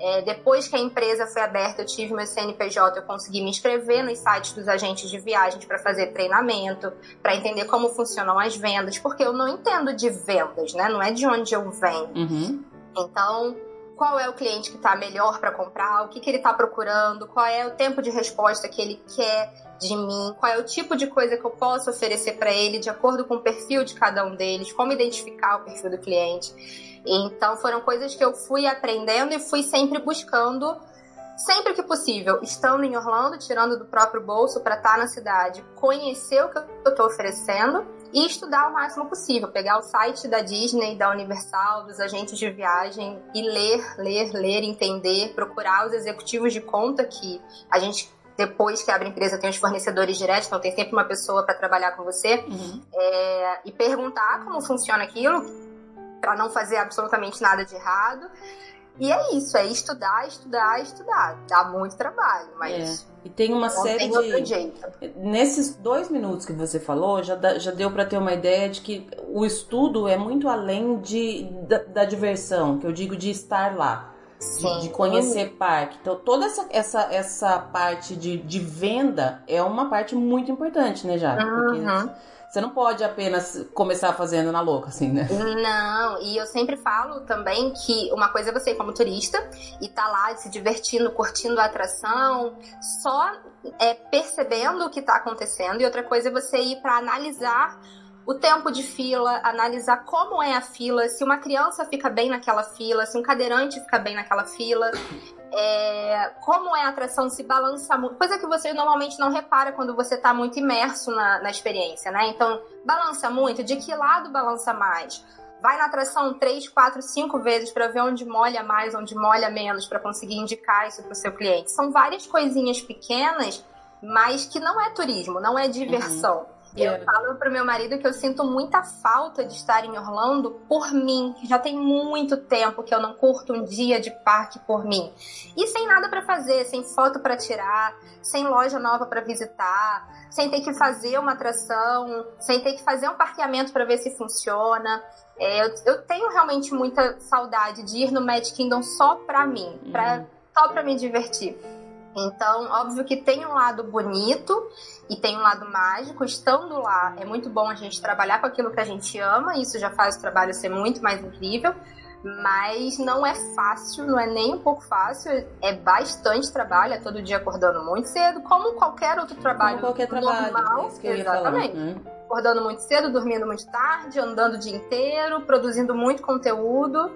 É, depois que a empresa foi aberta, eu tive meu CNPJ, eu consegui me inscrever nos sites dos agentes de viagens para fazer treinamento, para entender como funcionam as vendas, porque eu não entendo de vendas, né? Não é de onde eu venho. Uhum. Então, qual é o cliente que está melhor para comprar, o que, que ele está procurando, qual é o tempo de resposta que ele quer de mim, qual é o tipo de coisa que eu posso oferecer para ele de acordo com o perfil de cada um deles, como identificar o perfil do cliente. Então foram coisas que eu fui aprendendo e fui sempre buscando sempre que possível, estando em Orlando, tirando do próprio bolso para estar tá na cidade, conhecer o que eu estou oferecendo e estudar o máximo possível, pegar o site da Disney, da Universal, dos agentes de viagem e ler, ler, ler, entender, procurar os executivos de conta que a gente depois que abre a empresa tem os fornecedores diretos, então tem sempre uma pessoa para trabalhar com você uhum. é, e perguntar como funciona aquilo para não fazer absolutamente nada de errado. E é isso, é estudar, estudar, estudar. Dá muito trabalho, mas. É. E tem uma série tem de. Outro jeito. Nesses dois minutos que você falou, já, dá, já deu para ter uma ideia de que o estudo é muito além de, da, da diversão, que eu digo de estar lá. De, de, conhecer parque. Então, toda essa, essa, essa parte de, de venda é uma parte muito importante, né? Porque uhum. Você não pode apenas começar fazendo na louca, assim, né? Não, e eu sempre falo também que uma coisa é você ir como turista e tá lá se divertindo, curtindo a atração, só é, percebendo o que tá acontecendo, e outra coisa é você ir para analisar o tempo de fila, analisar como é a fila, se uma criança fica bem naquela fila, se um cadeirante fica bem naquela fila é, como é a atração, se balança muito, coisa que você normalmente não repara quando você está muito imerso na, na experiência, né? Então, balança muito, de que lado balança mais? Vai na atração três, quatro, cinco vezes para ver onde molha mais, onde molha menos, para conseguir indicar isso para o seu cliente. São várias coisinhas pequenas, mas que não é turismo, não é diversão. Uhum. Eu falo pro meu marido que eu sinto muita falta de estar em Orlando por mim. Já tem muito tempo que eu não curto um dia de parque por mim. E sem nada para fazer, sem foto para tirar, sem loja nova para visitar, sem ter que fazer uma atração, sem ter que fazer um parqueamento para ver se funciona. É, eu, eu, tenho realmente muita saudade de ir no Magic Kingdom só pra mim, pra, uhum. só pra me divertir. Então, óbvio que tem um lado bonito e tem um lado mágico. Estando lá, é muito bom a gente trabalhar com aquilo que a gente ama, isso já faz o trabalho ser muito mais incrível. Mas não é fácil, não é nem um pouco fácil, é bastante trabalho, é todo dia acordando muito cedo, como qualquer outro trabalho como qualquer trabalho, normal. É que eu exatamente. Falar, né? Acordando muito cedo, dormindo muito tarde, andando o dia inteiro, produzindo muito conteúdo.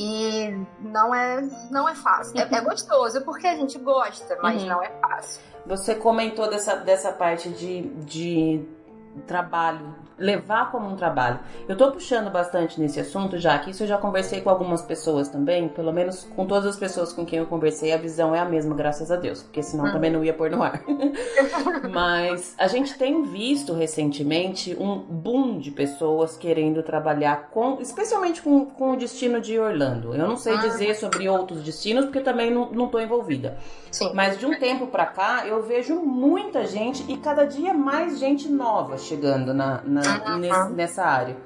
E não é, não é fácil. É, é gostoso porque a gente gosta, mas Uhum. não é fácil. Você comentou dessa, dessa parte de, de trabalho, levar como um trabalho. Eu tô puxando bastante nesse assunto, já que isso eu já conversei com algumas pessoas também, pelo menos com todas as pessoas com quem eu conversei, a visão é a mesma, graças a Deus, porque senão Uhum. também não ia pôr no ar. Mas a gente tem visto recentemente um boom de pessoas querendo trabalhar com, especialmente com, com o destino de Orlando. Eu não sei Ah. dizer sobre outros destinos, porque também não, não tô envolvida. Sim. Mas de um tempo pra cá, eu vejo muita gente e cada dia mais gente nova chegando na, na- nessa área.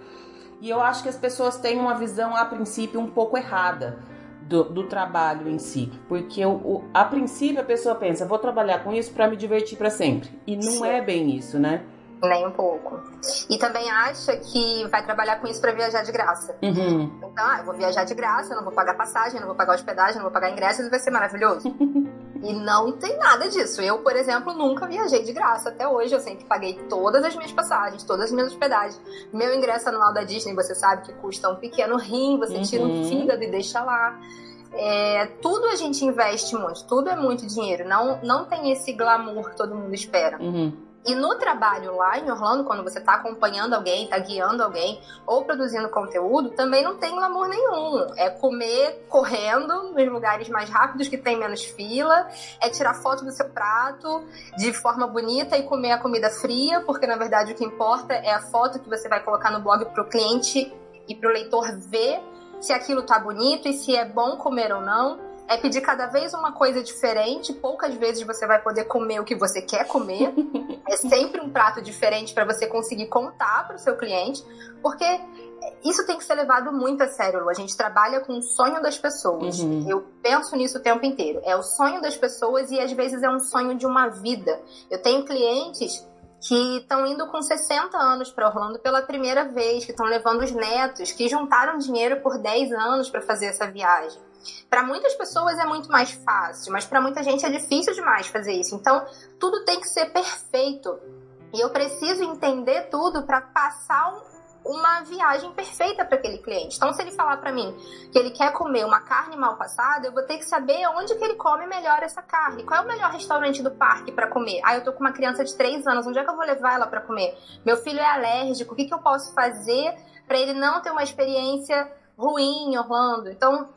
E eu acho que as pessoas têm uma visão, a princípio, um pouco errada do, do trabalho em si. Porque o, o- a princípio a pessoa pensa, vou trabalhar com isso pra me divertir pra sempre. E não Sim. é bem isso, né? Nem um pouco. E também acha que vai trabalhar com isso pra viajar de graça. Uhum. Então, ah, eu vou viajar de graça, eu não vou pagar passagem, não vou pagar hospedagem, não vou pagar ingressos, vai ser maravilhoso. e não tem nada disso. Eu, por exemplo, nunca viajei de graça até hoje. Eu sempre paguei todas as minhas passagens, todas as minhas hospedagens. Meu ingresso anual da Disney, você sabe que custa um pequeno rim, você tira Uhum. um fígado e deixa lá. É, tudo a gente investe muito, tudo é muito dinheiro. Não, não tem esse glamour que todo mundo espera. Uhum. E no trabalho lá em Orlando, quando você tá acompanhando alguém, tá guiando alguém ou produzindo conteúdo, também não tem glamour nenhum. É comer correndo nos lugares mais rápidos que tem menos fila, é tirar foto do seu prato de forma bonita e comer a comida fria, porque na verdade o que importa é a foto que você vai colocar no blog pro cliente e pro leitor ver se aquilo tá bonito e se é bom comer ou não é pedir cada vez uma coisa diferente. Poucas vezes você vai poder comer o que você quer comer. é sempre um prato diferente para você conseguir contar para o seu cliente, porque isso tem que ser levado muito a sério, Lu. A gente trabalha com o sonho das pessoas. Uhum. Eu penso nisso o tempo inteiro. É o sonho das pessoas e às vezes é um sonho de uma vida. Eu tenho clientes que estão indo com 60 anos para Orlando pela primeira vez, que estão levando os netos, que juntaram dinheiro por 10 anos para fazer essa viagem. Para muitas pessoas é muito mais fácil, mas para muita gente é difícil demais fazer isso. Então, tudo tem que ser perfeito. E eu preciso entender tudo para passar um- uma viagem perfeita para aquele cliente. Então, se ele falar para mim que ele quer comer uma carne mal passada, eu vou ter que saber onde que ele come melhor essa carne. Qual é o melhor restaurante do parque para comer? Ah, eu tô com uma criança de 3 anos, onde é que eu vou levar ela para comer? Meu filho é alérgico, o que, que eu posso fazer para ele não ter uma experiência ruim em Orlando? Então,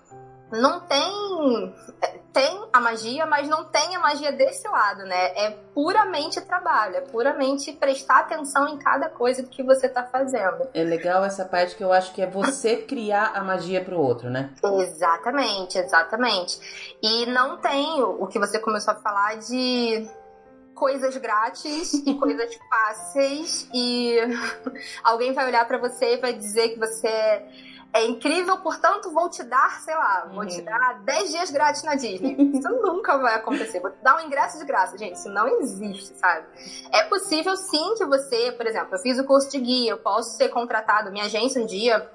não tem tem a magia, mas não tem a magia desse lado, né? É puramente trabalho, é puramente prestar atenção em cada coisa que você tá fazendo. É legal essa parte que eu acho que é você criar a magia pro outro, né? Exatamente, exatamente. E não tem o que você começou a falar de coisas grátis e coisas fáceis e alguém vai olhar pra você e vai dizer que você é incrível, portanto vou te dar, sei lá, vou te Uhum. dar 10 dias grátis na Disney. Isso nunca vai acontecer. Vou te dar um ingresso de graça, gente, isso não existe, sabe? É possível sim que você, por exemplo, eu fiz o curso de guia, eu posso ser contratado, minha agência um dia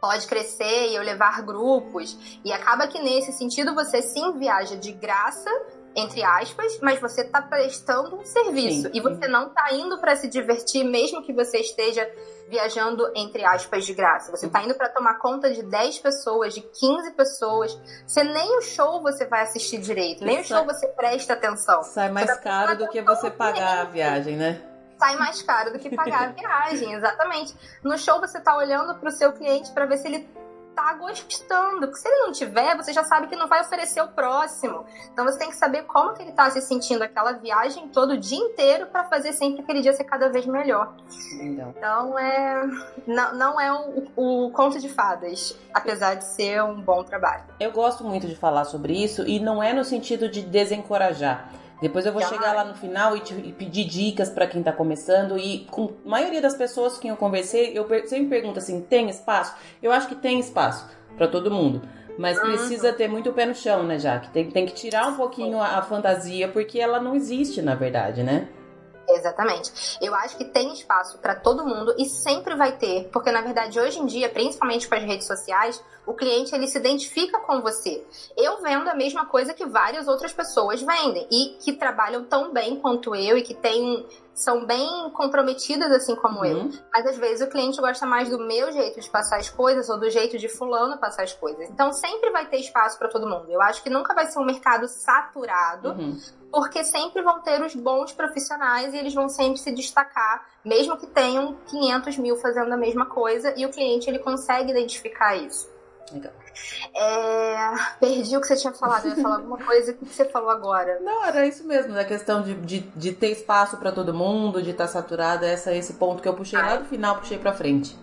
pode crescer e eu levar grupos. E acaba que nesse sentido você sim viaja de graça, entre aspas, mas você tá prestando um serviço. Sim. E você não tá indo para se divertir, mesmo que você esteja viajando, entre aspas, de graça. Você tá indo para tomar conta de 10 pessoas, de 15 pessoas. Você nem o show você vai assistir direito, nem o Isso show é- você presta atenção. Sai mais tá caro do que você pagar a viagem, né? sai mais caro do que pagar a viagem, exatamente. No show você tá olhando pro seu cliente para ver se ele tá gostando, porque se ele não tiver, você já sabe que não vai oferecer o próximo. Então você tem que saber como que ele tá se sentindo aquela viagem todo o dia inteiro para fazer sempre aquele dia ser cada vez melhor. Então, Então é não, não é o, o conto de fadas, apesar de ser um bom trabalho. eu gosto muito de falar sobre isso e não é no sentido de desencorajar. Depois eu vou chegar lá no final e, te- e pedir dicas pra quem tá começando. E com a maioria das pessoas com quem eu conversei, eu sempre pergunto assim: tem espaço? Eu acho que tem espaço pra todo mundo. Mas uhum. precisa ter muito pé no chão, né, Jaque? Tem, tem que tirar um pouquinho a, a fantasia, porque ela não existe, na verdade, né? Exatamente. Eu acho que tem espaço para todo mundo e sempre vai ter, porque na verdade hoje em dia, principalmente com as redes sociais, o cliente ele se identifica com você. Eu vendo a mesma coisa que várias outras pessoas vendem e que trabalham tão bem quanto eu e que têm são bem comprometidas assim como uhum. eu. Mas às vezes o cliente gosta mais do meu jeito de passar as coisas ou do jeito de fulano passar as coisas. Então sempre vai ter espaço para todo mundo. Eu acho que nunca vai ser um mercado saturado, uhum. Porque sempre vão ter os bons profissionais e eles vão sempre se destacar, mesmo que tenham 500 mil fazendo a mesma coisa e o cliente ele consegue identificar isso. Legal. É... Perdi o que você tinha falado. Eu ia falar alguma coisa que você falou agora. Não, era isso mesmo, da questão de, de, de ter espaço para todo mundo, de estar tá saturada. Essa, esse ponto que eu puxei Ai. lá do final, puxei para frente.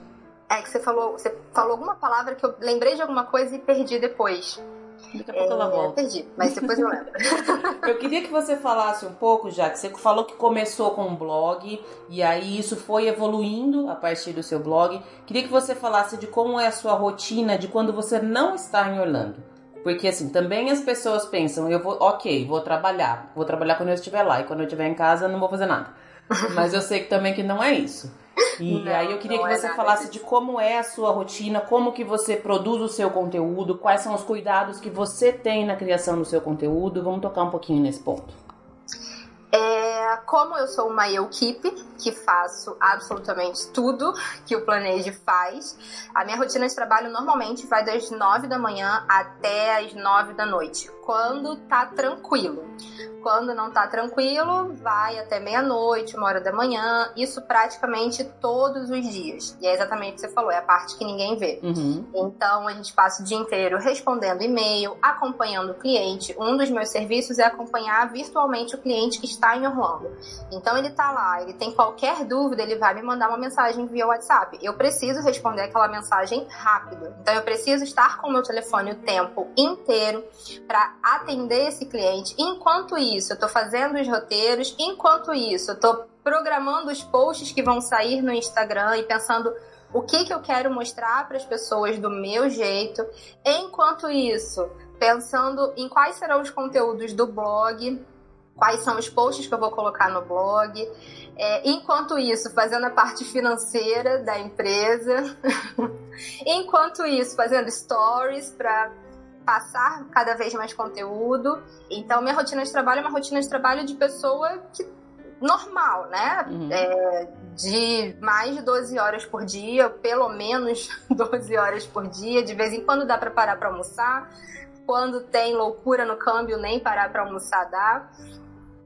É que você falou, você falou alguma palavra que eu lembrei de alguma coisa e perdi depois. Daqui a pouco é, ela volta. Perdi, mas depois eu lembro. eu queria que você falasse um pouco, já que você falou que começou com um blog e aí isso foi evoluindo a partir do seu blog. Queria que você falasse de como é a sua rotina de quando você não está em Orlando. Porque assim, também as pessoas pensam, eu vou, ok, vou trabalhar, vou trabalhar quando eu estiver lá e quando eu estiver em casa não vou fazer nada. Mas eu sei que também que não é isso. E não, aí eu queria que é você falasse disso. de como é a sua rotina, como que você produz o seu conteúdo, quais são os cuidados que você tem na criação do seu conteúdo. Vamos tocar um pouquinho nesse ponto. É, como eu sou uma equipe que faço absolutamente tudo que o Planeje faz, a minha rotina de trabalho normalmente vai das 9 da manhã até as 9 da noite, quando tá tranquilo. Quando não tá tranquilo, vai até meia-noite, uma hora da manhã, isso praticamente todos os dias. E é exatamente o que você falou, é a parte que ninguém vê. Uhum. Então a gente passa o dia inteiro respondendo e-mail, acompanhando o cliente. Um dos meus serviços é acompanhar virtualmente o cliente que está em Orlando. Então ele tá lá, ele tem qualquer dúvida, ele vai me mandar uma mensagem via WhatsApp. Eu preciso responder aquela mensagem rápido. Então eu preciso estar com o meu telefone o tempo inteiro para atender esse cliente. Enquanto isso, eu estou fazendo os roteiros, enquanto isso, eu estou programando os posts que vão sair no Instagram e pensando o que, que eu quero mostrar para as pessoas do meu jeito. Enquanto isso, pensando em quais serão os conteúdos do blog, quais são os posts que eu vou colocar no blog. É, enquanto isso, fazendo a parte financeira da empresa. enquanto isso, fazendo stories para passar cada vez mais conteúdo. Então, minha rotina de trabalho é uma rotina de trabalho de pessoa que normal, né? Uhum. É, de mais de 12 horas por dia, pelo menos 12 horas por dia. De vez em quando dá para parar para almoçar. Quando tem loucura no câmbio, nem parar para almoçar dá.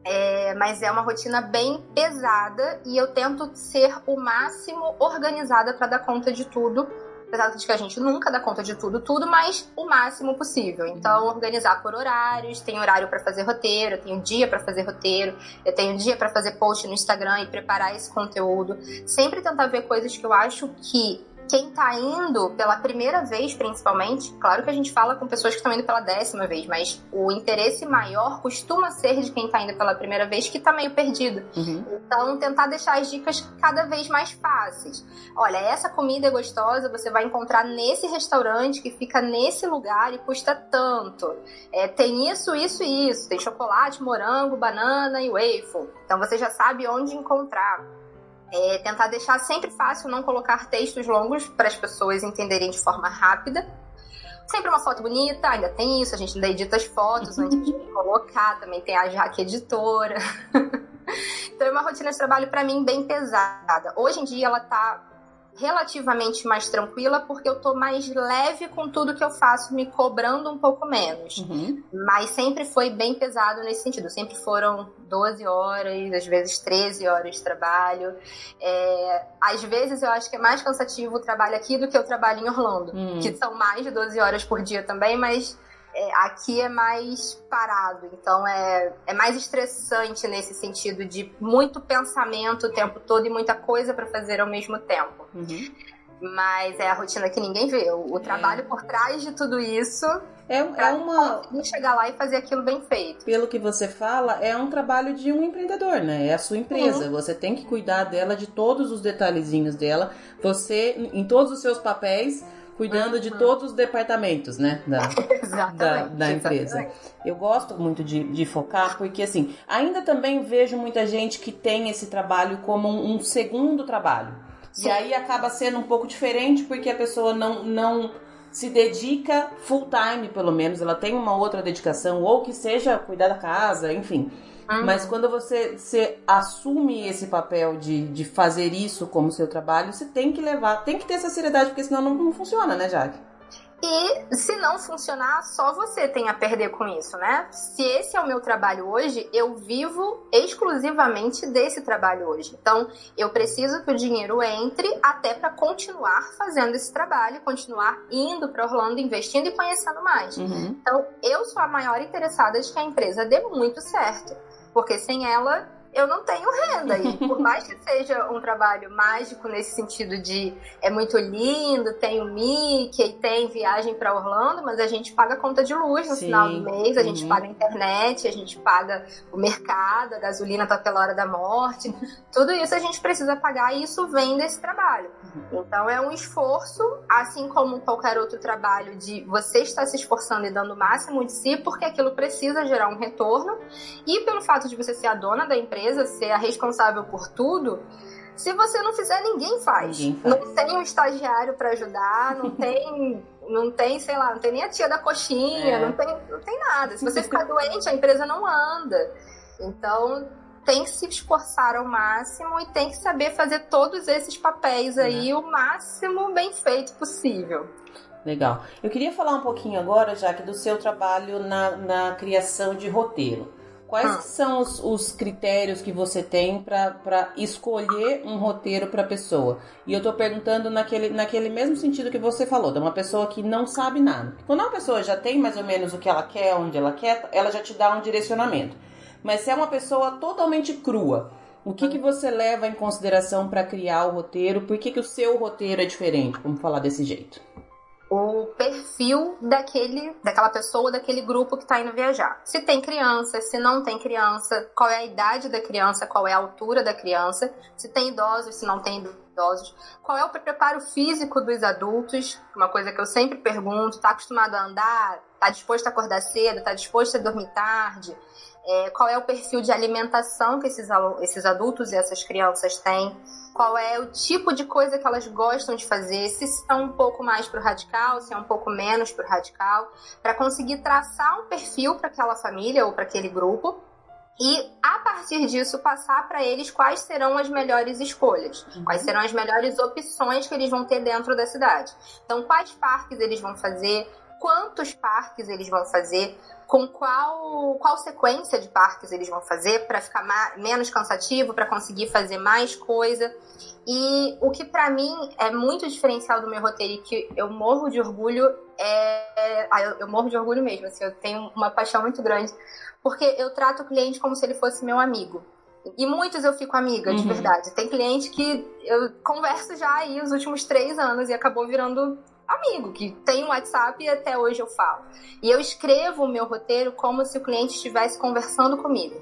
É, mas é uma rotina bem pesada e eu tento ser o máximo organizada para dar conta de tudo apesar de que a gente nunca dá conta de tudo, tudo, mas o máximo possível. Então, organizar por horários, tem horário para fazer roteiro, tem dia para fazer roteiro, eu tenho dia para fazer post no Instagram e preparar esse conteúdo. Sempre tentar ver coisas que eu acho que quem tá indo pela primeira vez, principalmente, claro que a gente fala com pessoas que estão indo pela décima vez, mas o interesse maior costuma ser de quem tá indo pela primeira vez que tá meio perdido. Uhum. Então, tentar deixar as dicas cada vez mais fáceis. Olha, essa comida é gostosa, você vai encontrar nesse restaurante que fica nesse lugar e custa tanto. É, tem isso, isso e isso. Tem chocolate, morango, banana e waffle. Então, você já sabe onde encontrar. É tentar deixar sempre fácil não colocar textos longos para as pessoas entenderem de forma rápida. Sempre uma foto bonita, ainda tem isso, a gente ainda edita as fotos antes de colocar, também tem a Jaque editora. então é uma rotina de trabalho para mim bem pesada. Hoje em dia ela tá relativamente mais tranquila porque eu tô mais leve com tudo que eu faço, me cobrando um pouco menos. Uhum. Mas sempre foi bem pesado nesse sentido. Sempre foram 12 horas, às vezes 13 horas de trabalho. É, às vezes eu acho que é mais cansativo o trabalho aqui do que o trabalho em Orlando, uhum. que são mais de 12 horas por dia também, mas é, aqui é mais parado, então é, é mais estressante nesse sentido de muito pensamento o tempo todo e muita coisa para fazer ao mesmo tempo. Uhum. Mas é a rotina que ninguém vê. O, o trabalho é. por trás de tudo isso é, é uma. chegar lá e fazer aquilo bem feito. Pelo que você fala, é um trabalho de um empreendedor, né? É a sua empresa. Uhum. Você tem que cuidar dela, de todos os detalhezinhos dela. Você, em todos os seus papéis, cuidando de todos os departamentos, né? Da, da, da, empresa. Exatamente. Eu gosto muito de, de, focar, porque assim, ainda também vejo muita gente que tem esse trabalho como um, um segundo trabalho. Sim. E aí acaba sendo um pouco diferente porque a pessoa não, não se dedica full time, pelo menos, ela tem uma outra dedicação, ou que seja cuidar da casa, enfim. Uhum. Mas quando você, você assume esse papel de, de fazer isso como seu trabalho, você tem que levar, tem que ter essa seriedade, porque senão não, não funciona, né, Jaque? E se não funcionar, só você tem a perder com isso, né? Se esse é o meu trabalho hoje, eu vivo exclusivamente desse trabalho hoje. Então, eu preciso que o dinheiro entre até para continuar fazendo esse trabalho, continuar indo para Orlando, investindo e conhecendo mais. Uhum. Então, eu sou a maior interessada de que a empresa dê muito certo, porque sem ela eu não tenho renda. E por mais que seja um trabalho mágico nesse sentido de é muito lindo, tem o Mickey, tem viagem para Orlando, mas a gente paga conta de luz no Sim. final do mês, a uhum. gente paga a internet, a gente paga o mercado, a gasolina tá pela hora da morte. Tudo isso a gente precisa pagar e isso vem desse trabalho. Uhum. Então é um esforço, assim como qualquer outro trabalho de você estar se esforçando e dando o máximo de si, porque aquilo precisa gerar um retorno. E pelo fato de você ser a dona da empresa, empresa ser a responsável por tudo, se você não fizer, ninguém faz. Ninguém faz. Não tem um estagiário para ajudar, não tem, não tem, sei lá, não tem nem a tia da coxinha, é. não, tem, não tem nada. Se você ficar doente, a empresa não anda. Então, tem que se esforçar ao máximo e tem que saber fazer todos esses papéis aí é. o máximo bem feito possível. Legal. Eu queria falar um pouquinho agora, já que do seu trabalho na, na criação de roteiro. Quais ah. são os, os, critérios que você tem para escolher um roteiro para a pessoa? E eu estou perguntando naquele, naquele mesmo sentido que você falou, de uma pessoa que não sabe nada. Quando uma pessoa já tem mais ou menos o que ela quer, onde ela quer, ela já te dá um direcionamento. Mas se é uma pessoa totalmente crua, o que, que você leva em consideração para criar o roteiro? Por que, que o seu roteiro é diferente? Vamos falar desse jeito o perfil daquele, daquela pessoa, daquele grupo que está indo viajar. Se tem criança, se não tem criança, qual é a idade da criança, qual é a altura da criança, se tem idosos, se não tem idosos, qual é o preparo físico dos adultos, uma coisa que eu sempre pergunto, está acostumado a andar, está disposto a acordar cedo, está disposto a dormir tarde, é, qual é o perfil de alimentação que esses, esses adultos e essas crianças têm, qual é o tipo de coisa que elas gostam de fazer, se são um pouco mais para o radical, se é um pouco menos para o radical, para conseguir traçar um perfil para aquela família ou para aquele grupo e a partir disso passar para eles quais serão as melhores escolhas, uhum. quais serão as melhores opções que eles vão ter dentro da cidade. Então, quais parques eles vão fazer, quantos parques eles vão fazer, com qual, qual sequência de parques eles vão fazer para ficar mais, menos cansativo, para conseguir fazer mais coisa. E o que para mim é muito diferencial do meu roteiro e que eu morro de orgulho é. Ah, eu, eu morro de orgulho mesmo, assim, eu tenho uma paixão muito grande, porque eu trato o cliente como se ele fosse meu amigo. E muitos eu fico amiga, uhum. de verdade. Tem cliente que eu converso já aí os últimos três anos e acabou virando amigo, que tem um WhatsApp e até hoje eu falo. E eu escrevo o meu roteiro como se o cliente estivesse conversando comigo.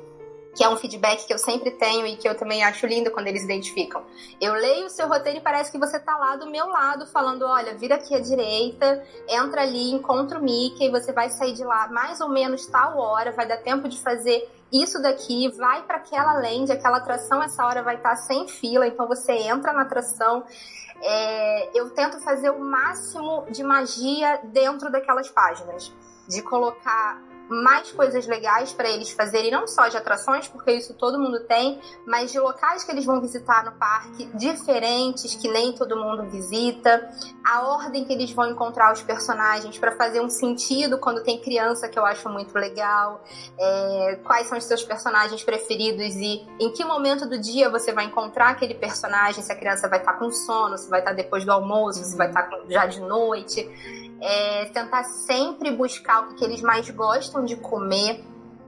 Que é um feedback que eu sempre tenho e que eu também acho lindo quando eles identificam. Eu leio o seu roteiro e parece que você tá lá do meu lado, falando: olha, vira aqui à direita, entra ali, encontra o Mickey, você vai sair de lá mais ou menos tal hora, vai dar tempo de fazer isso daqui, vai para aquela land, aquela atração essa hora vai estar tá sem fila, então você entra na atração é, eu tento fazer o máximo de magia dentro daquelas páginas. De colocar mais coisas legais para eles fazerem, não só de atrações, porque isso todo mundo tem, mas de locais que eles vão visitar no parque, diferentes, que nem todo mundo visita, a ordem que eles vão encontrar os personagens para fazer um sentido quando tem criança, que eu acho muito legal, é, quais são os seus personagens preferidos e em que momento do dia você vai encontrar aquele personagem, se a criança vai estar tá com sono, se vai estar tá depois do almoço, se vai estar tá já de noite é, tentar sempre buscar o que eles mais gostam de comer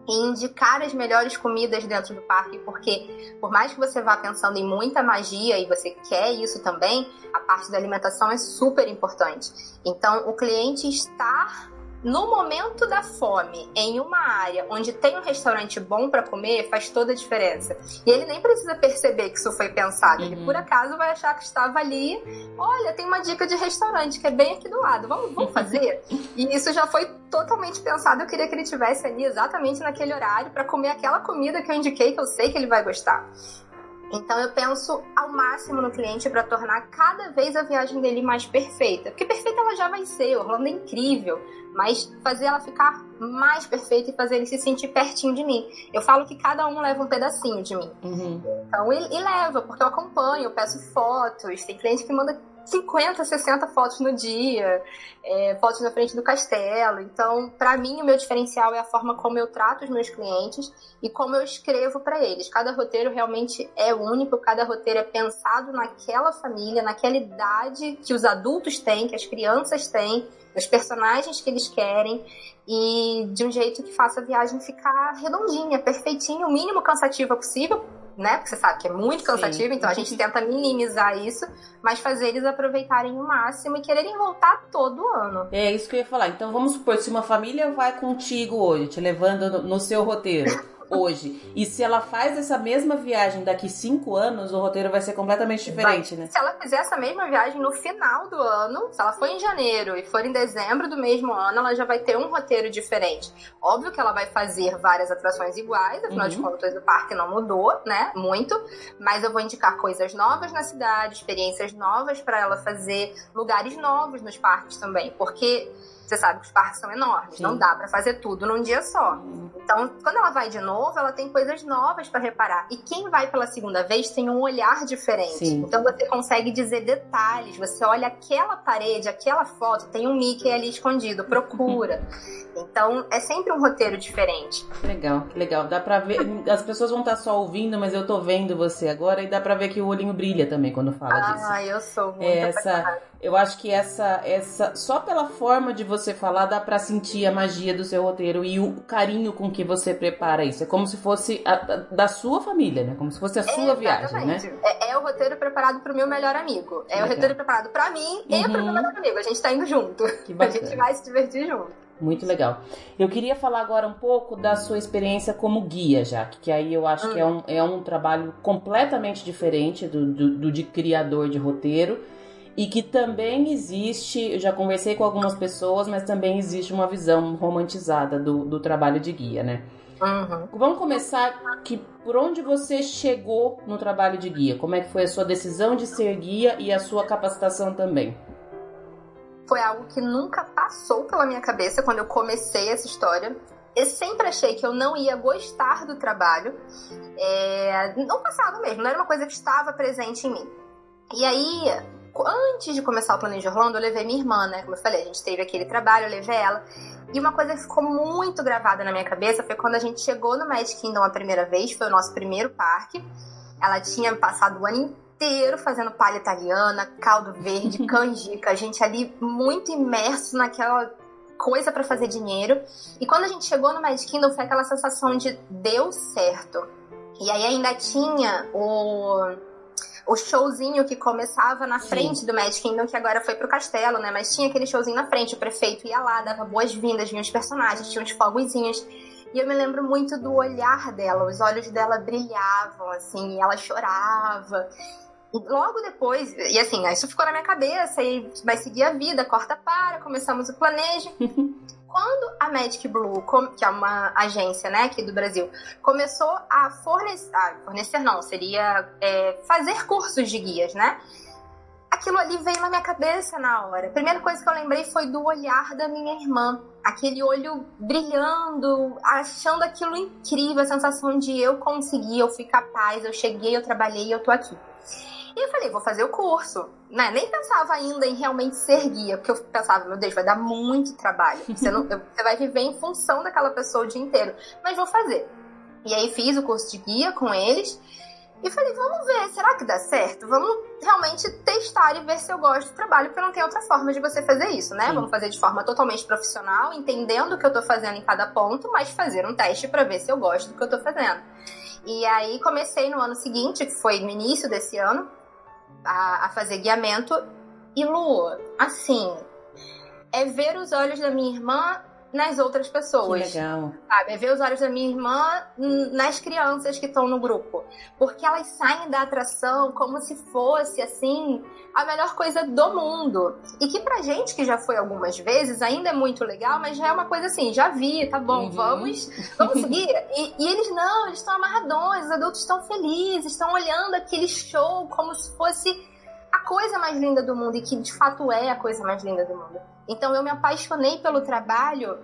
e indicar as melhores comidas dentro do parque, porque por mais que você vá pensando em muita magia e você quer isso também, a parte da alimentação é super importante. Então, o cliente estar no momento da fome, em uma área onde tem um restaurante bom para comer, faz toda a diferença. E ele nem precisa perceber que isso foi pensado. Uhum. Ele, por acaso, vai achar que estava ali. Olha, tem uma dica de restaurante que é bem aqui do lado. Vamos, vamos fazer? e isso já foi totalmente pensado. Eu queria que ele tivesse ali exatamente naquele horário para comer aquela comida que eu indiquei que eu sei que ele vai gostar. Então eu penso ao máximo no cliente para tornar cada vez a viagem dele mais perfeita. Porque perfeita ela já vai ser, Orlando é incrível, mas fazer ela ficar mais perfeita e fazer ele se sentir pertinho de mim. Eu falo que cada um leva um pedacinho de mim. Uhum. Então, e, e leva, porque eu acompanho, eu peço fotos. Tem cliente que manda 50, 60 fotos no dia, é, fotos na frente do castelo. Então, para mim, o meu diferencial é a forma como eu trato os meus clientes e como eu escrevo para eles. Cada roteiro realmente é único, cada roteiro é pensado naquela família, naquela idade que os adultos têm, que as crianças têm, os personagens que eles querem e de um jeito que faça a viagem ficar redondinha, perfeitinha, o mínimo cansativa possível, né? Porque você sabe que é muito cansativo, Sim. então a gente tenta minimizar isso, mas fazer eles aproveitarem o máximo e quererem voltar todo ano. É isso que eu ia falar. Então vamos supor, se uma família vai contigo hoje, te levando no, no seu roteiro hoje. E se ela faz essa mesma viagem daqui cinco anos, o roteiro vai ser completamente diferente, vai. né? Se ela fizer essa mesma viagem no final do ano, se ela for em janeiro e for em dezembro do mesmo ano, ela já vai ter um roteiro diferente. Óbvio que ela vai fazer várias atrações iguais, afinal uhum. de contas o parque não mudou, né? Muito. Mas eu vou indicar coisas novas na cidade, experiências novas para ela fazer, lugares novos nos parques também. Porque você sabe que os parques são enormes, Sim. não dá para fazer tudo num dia só. Então, quando ela vai de novo, ela tem coisas novas para reparar. E quem vai pela segunda vez tem um olhar diferente. Sim. Então você consegue dizer detalhes. Você olha aquela parede, aquela foto, tem um Mickey ali escondido, procura. Então é sempre um roteiro diferente. Legal, legal. Dá pra ver. As pessoas vão estar só ouvindo, mas eu tô vendo você agora e dá pra ver que o olhinho brilha também quando fala ah, disso. Ah, eu sou muito essa, Eu acho que essa, essa. Só pela forma de você falar, dá pra sentir a magia do seu roteiro e o carinho com que você prepara isso. É como se fosse a, a, da sua família, né? Como se fosse a sua é, viagem, né? É, é, o roteiro preparado pro meu melhor amigo. É Legal. o roteiro preparado pra mim uhum. e pro meu uhum. melhor amigo. A gente tá indo junto. A gente vai se divertir junto. Muito legal. Eu queria falar agora um pouco da sua experiência como guia, Jaque, que aí eu acho que é um, é um trabalho completamente diferente do, do, do de criador de roteiro e que também existe, eu já conversei com algumas pessoas, mas também existe uma visão romantizada do, do trabalho de guia, né? Uhum. Vamos começar que por onde você chegou no trabalho de guia? Como é que foi a sua decisão de ser guia e a sua capacitação também? foi algo que nunca passou pela minha cabeça quando eu comecei essa história. Eu sempre achei que eu não ia gostar do trabalho. É... Não passava mesmo, não era uma coisa que estava presente em mim. E aí, antes de começar o Planejo Orlando, eu levei minha irmã, né? Como eu falei, a gente teve aquele trabalho, eu levei ela. E uma coisa que ficou muito gravada na minha cabeça foi quando a gente chegou no Magic Kingdom a primeira vez, foi o nosso primeiro parque. Ela tinha passado o ano inteiro fazendo palha italiana, caldo verde, canjica, a gente ali muito imerso naquela coisa para fazer dinheiro. E quando a gente chegou no Magic Kingdom foi aquela sensação de deu certo. E aí ainda tinha o o showzinho que começava na frente Sim. do Magic Kingdom, que agora foi pro castelo, né? Mas tinha aquele showzinho na frente, o prefeito ia lá, dava boas-vindas, vinham os personagens, tinha uns fogozinhos. E eu me lembro muito do olhar dela, os olhos dela brilhavam, assim, e ela chorava logo depois, e assim, isso ficou na minha cabeça, e vai seguir a vida, corta para, começamos o planejo. Quando a Magic Blue, que é uma agência né, aqui do Brasil, começou a fornecer, ah, fornecer não, seria é, fazer cursos de guias, né? Aquilo ali veio na minha cabeça na hora. A primeira coisa que eu lembrei foi do olhar da minha irmã. Aquele olho brilhando, achando aquilo incrível, a sensação de eu consegui, eu fui capaz, eu cheguei, eu trabalhei, eu tô aqui. E eu falei, vou fazer o curso. Né? Nem pensava ainda em realmente ser guia, porque eu pensava, meu Deus, vai dar muito trabalho. Você, não, você vai viver em função daquela pessoa o dia inteiro. Mas vou fazer. E aí fiz o curso de guia com eles. E falei, vamos ver, será que dá certo? Vamos realmente testar e ver se eu gosto do trabalho, porque não tem outra forma de você fazer isso, né? Sim. Vamos fazer de forma totalmente profissional, entendendo o que eu tô fazendo em cada ponto, mas fazer um teste para ver se eu gosto do que eu tô fazendo. E aí comecei no ano seguinte, que foi no início desse ano, a, a fazer guiamento. E Lu, assim, é ver os olhos da minha irmã nas outras pessoas. Que legal. Sabe? É ver os olhos da minha irmã nas crianças que estão no grupo. Porque elas saem da atração como se fosse, assim, a melhor coisa do mundo. E que pra gente que já foi algumas vezes, ainda é muito legal, mas já é uma coisa assim, já vi, tá bom, uhum. vamos, vamos seguir. E, e eles não, eles estão amarradões, os adultos estão felizes, estão olhando aquele show como se fosse a coisa mais linda do mundo e que de fato é a coisa mais linda do mundo. Então eu me apaixonei pelo trabalho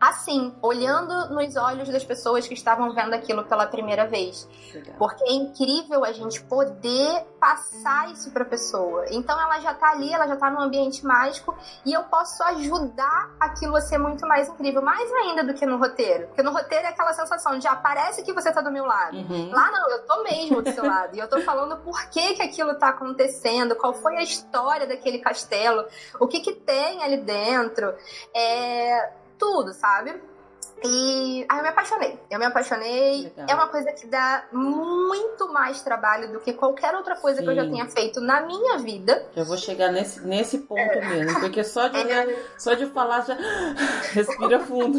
assim, olhando nos olhos das pessoas que estavam vendo aquilo pela primeira vez. Legal. Porque é incrível a gente poder passar isso para a pessoa. Então ela já tá ali, ela já tá num ambiente mágico e eu posso ajudar aquilo a ser muito mais incrível, mais ainda do que no roteiro. Porque no roteiro é aquela sensação de ah, que você tá do meu lado. Uhum. Lá não, eu tô mesmo do seu lado. E eu tô falando por que que aquilo tá acontecendo, qual foi a história daquele castelo, o que que tem ali dentro. É tudo, sabe? E aí eu me apaixonei. Eu me apaixonei. Legal. É uma coisa que dá muito mais trabalho do que qualquer outra coisa Sim. que eu já tenha feito na minha vida. Eu vou chegar nesse, nesse ponto é. mesmo, porque só de, é. só de falar já respira fundo.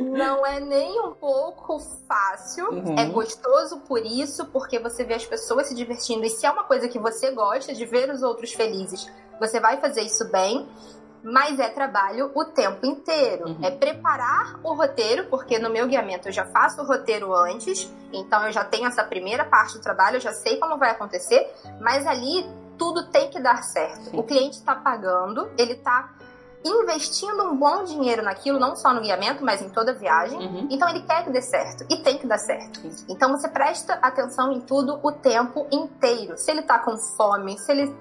Não é nem um pouco fácil. Uhum. É gostoso por isso, porque você vê as pessoas se divertindo. E se é uma coisa que você gosta de ver os outros felizes, você vai fazer isso bem mas é trabalho o tempo inteiro. Uhum. É preparar o roteiro, porque no meu guiamento eu já faço o roteiro antes, então eu já tenho essa primeira parte do trabalho, eu já sei como vai acontecer, mas ali tudo tem que dar certo. Sim. O cliente está pagando, ele está investindo um bom dinheiro naquilo, não só no guiamento, mas em toda a viagem. Uhum. Então ele quer que dê certo e tem que dar certo. Então você presta atenção em tudo o tempo inteiro. Se ele tá com fome, se ele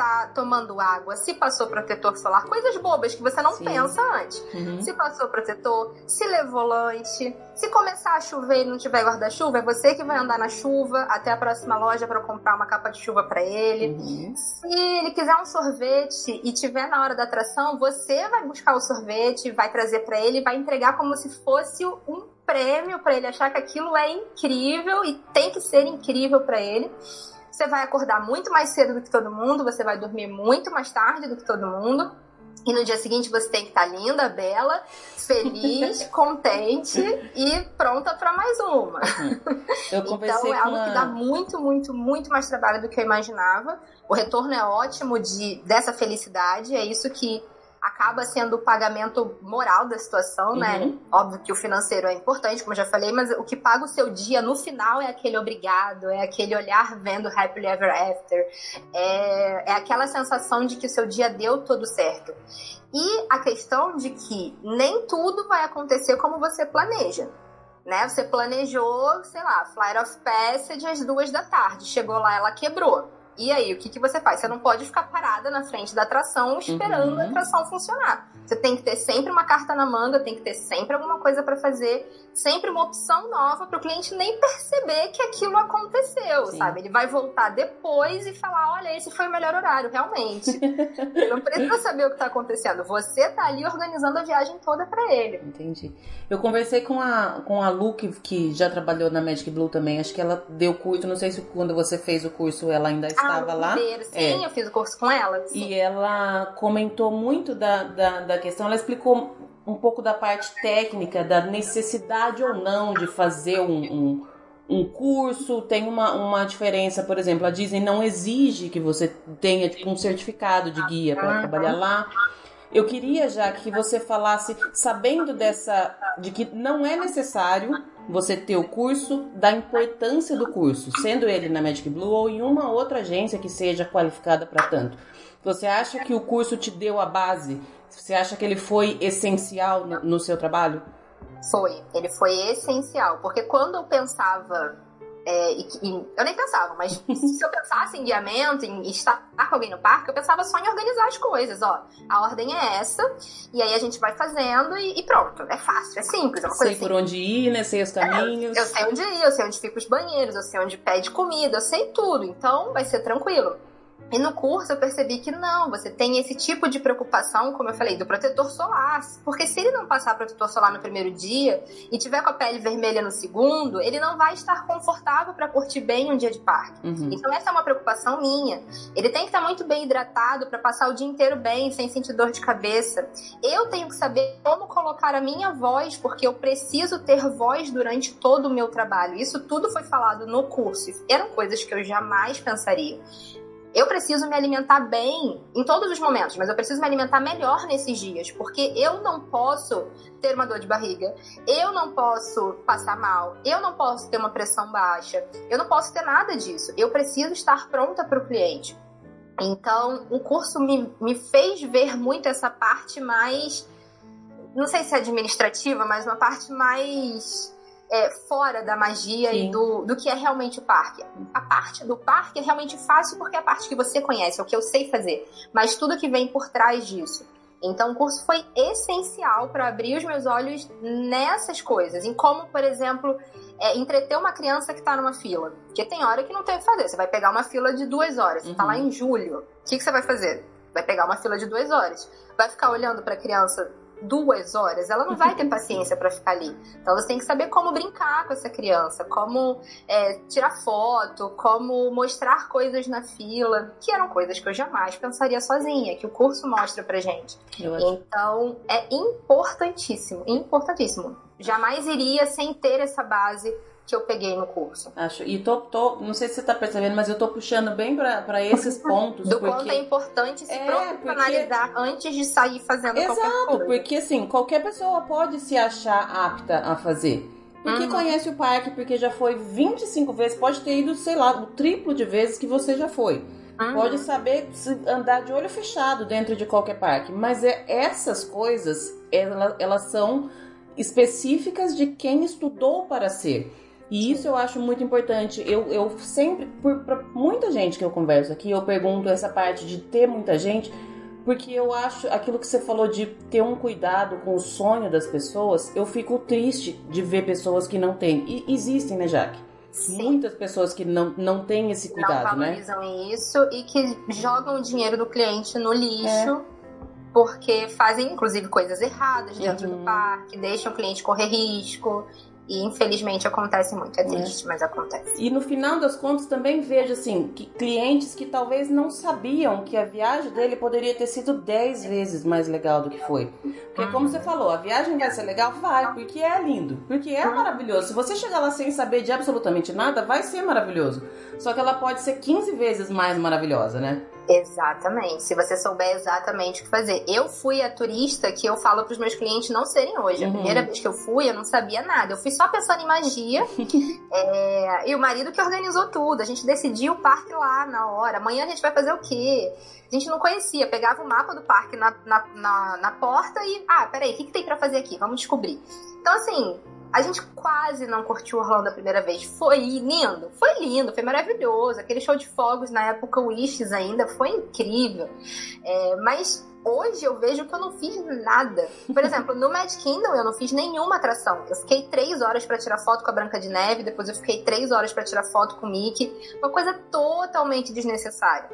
tá tomando água, se passou protetor solar, coisas bobas que você não Sim. pensa antes. Uhum. Se passou protetor, se levou lanche, se começar a chover e não tiver guarda-chuva, é você que vai andar na chuva até a próxima loja para comprar uma capa de chuva para ele. Uhum. Se ele quiser um sorvete e tiver na hora da atração, você vai buscar o sorvete, vai trazer para ele, vai entregar como se fosse um prêmio para ele achar que aquilo é incrível e tem que ser incrível para ele. Você vai acordar muito mais cedo do que todo mundo, você vai dormir muito mais tarde do que todo mundo. E no dia seguinte você tem que estar linda, bela, feliz, contente e pronta para mais uma. Então é algo que dá muito, muito, muito mais trabalho do que eu imaginava. O retorno é ótimo de dessa felicidade, é isso que acaba sendo o pagamento moral da situação, né? uhum. né? Óbvio que o financeiro é importante, como eu já falei, mas o que paga o seu dia no final é aquele obrigado, é aquele olhar vendo Happily Ever After, é, é aquela sensação de que o seu dia deu tudo certo. E a questão de que nem tudo vai acontecer como você planeja. Né? Você planejou, sei lá, Flight of Passage às duas da tarde. Chegou lá, ela quebrou e aí, o que, que você faz? Você não pode ficar parada na frente da atração esperando uhum. a atração funcionar. Você tem que ter sempre uma carta na manga, tem que ter sempre alguma coisa para fazer, sempre uma opção nova para o cliente nem perceber que aquilo aconteceu, Sim. sabe? Ele vai voltar depois e falar: olha, esse foi o melhor horário, realmente. não precisa saber o que está acontecendo. Você tá ali organizando a viagem toda para ele. Entendi. Eu conversei com a, com a Lu, que, que já trabalhou na Magic Blue também. Acho que ela deu curso, não sei se quando você fez o curso ela ainda estava lá. Sim, é. eu fiz o curso com ela. Sim. E ela comentou muito da, da, da questão, ela explicou um pouco da parte técnica, da necessidade ou não de fazer um, um, um curso. Tem uma, uma diferença, por exemplo, a Disney não exige que você tenha tipo, um certificado de guia para trabalhar lá. Eu queria já que você falasse, sabendo dessa, de que não é necessário você ter o curso, da importância do curso, sendo ele na Magic Blue ou em uma outra agência que seja qualificada para tanto. Você acha que o curso te deu a base você acha que ele foi essencial no, no seu trabalho? Foi, ele foi essencial, porque quando eu pensava é, e, e, eu nem pensava, mas se eu pensasse em guiamento, em estar com alguém no parque, eu pensava só em organizar as coisas, ó. A ordem é essa, e aí a gente vai fazendo e, e pronto. É fácil, é simples, é uma sei por onde ir, né? Sei os caminhos. É, eu sei onde ir, eu sei onde fica os banheiros, eu sei onde pede comida, eu sei tudo. Então vai ser tranquilo. E no curso eu percebi que não, você tem esse tipo de preocupação, como eu falei, do protetor solar. Porque se ele não passar protetor solar no primeiro dia e tiver com a pele vermelha no segundo, ele não vai estar confortável para curtir bem um dia de parque. Uhum. Então essa é uma preocupação minha. Ele tem que estar muito bem hidratado para passar o dia inteiro bem, sem sentir dor de cabeça. Eu tenho que saber como colocar a minha voz, porque eu preciso ter voz durante todo o meu trabalho. Isso tudo foi falado no curso. Eram coisas que eu jamais pensaria. Eu preciso me alimentar bem em todos os momentos, mas eu preciso me alimentar melhor nesses dias, porque eu não posso ter uma dor de barriga, eu não posso passar mal, eu não posso ter uma pressão baixa, eu não posso ter nada disso. Eu preciso estar pronta para o cliente. Então, o curso me, me fez ver muito essa parte mais, não sei se administrativa, mas uma parte mais é, fora da magia Sim. e do, do que é realmente o parque. A parte do parque é realmente fácil porque é a parte que você conhece, é o que eu sei fazer. Mas tudo que vem por trás disso. Então, o curso foi essencial para abrir os meus olhos nessas coisas. Em como, por exemplo, é, entreter uma criança que está numa fila. Porque tem hora que não tem o que fazer. Você vai pegar uma fila de duas horas. Você está lá uhum. em julho. O que, que você vai fazer? Vai pegar uma fila de duas horas. Vai ficar olhando para a criança duas horas, ela não vai ter paciência para ficar ali. Então você tem que saber como brincar com essa criança, como é, tirar foto, como mostrar coisas na fila, que eram coisas que eu jamais pensaria sozinha, que o curso mostra pra gente. Então é importantíssimo, importantíssimo. Jamais iria sem ter essa base que eu peguei no curso. Acho. E tô, tô não sei se você tá percebendo, mas eu tô puxando bem para esses pontos. Do porque... quanto é importante se é, profissionalizar porque... antes de sair fazendo Exato, qualquer coisa. porque assim, qualquer pessoa pode se achar apta a fazer. Porque uhum. conhece o parque, porque já foi 25 vezes, pode ter ido, sei lá, o triplo de vezes que você já foi. Uhum. Pode saber andar de olho fechado dentro de qualquer parque. Mas é, essas coisas, elas, elas são específicas de quem estudou para ser. E isso eu acho muito importante. Eu, eu sempre, por pra muita gente que eu converso aqui, eu pergunto essa parte de ter muita gente, porque eu acho aquilo que você falou de ter um cuidado com o sonho das pessoas, eu fico triste de ver pessoas que não têm. E existem, né, Jaque? Sim. Muitas pessoas que não, não têm esse cuidado, não valorizam né? isso e que jogam o dinheiro do cliente no lixo. É porque fazem inclusive coisas erradas dentro uhum. do parque, deixam o cliente correr risco. E infelizmente acontece muito, é triste, é. mas acontece. E no final das contas também vejo assim, que clientes que talvez não sabiam que a viagem dele poderia ter sido 10 vezes mais legal do que foi. Porque como você falou, a viagem vai ser legal? Vai, porque é lindo, porque é maravilhoso. Se você chegar lá sem saber de absolutamente nada, vai ser maravilhoso. Só que ela pode ser 15 vezes mais maravilhosa, né? Exatamente. Se você souber exatamente o que fazer. Eu fui a turista que eu falo para os meus clientes não serem hoje. Uhum. A primeira vez que eu fui, eu não sabia nada. Eu fui só pensando em magia. é... E o marido que organizou tudo. A gente decidiu o parque lá na hora. Amanhã a gente vai fazer o quê? A gente não conhecia. Pegava o mapa do parque na, na, na, na porta e. Ah, peraí, o que, que tem para fazer aqui? Vamos descobrir. Então, assim, a gente quase não curtiu Orlando a primeira vez. Foi lindo, foi lindo, foi maravilhoso. Aquele show de fogos na época Wishes ainda foi incrível. É, mas hoje eu vejo que eu não fiz nada. Por exemplo, no Mad Kingdom eu não fiz nenhuma atração. Eu fiquei três horas para tirar foto com a Branca de Neve, depois eu fiquei três horas para tirar foto com o Mickey. Uma coisa totalmente desnecessária.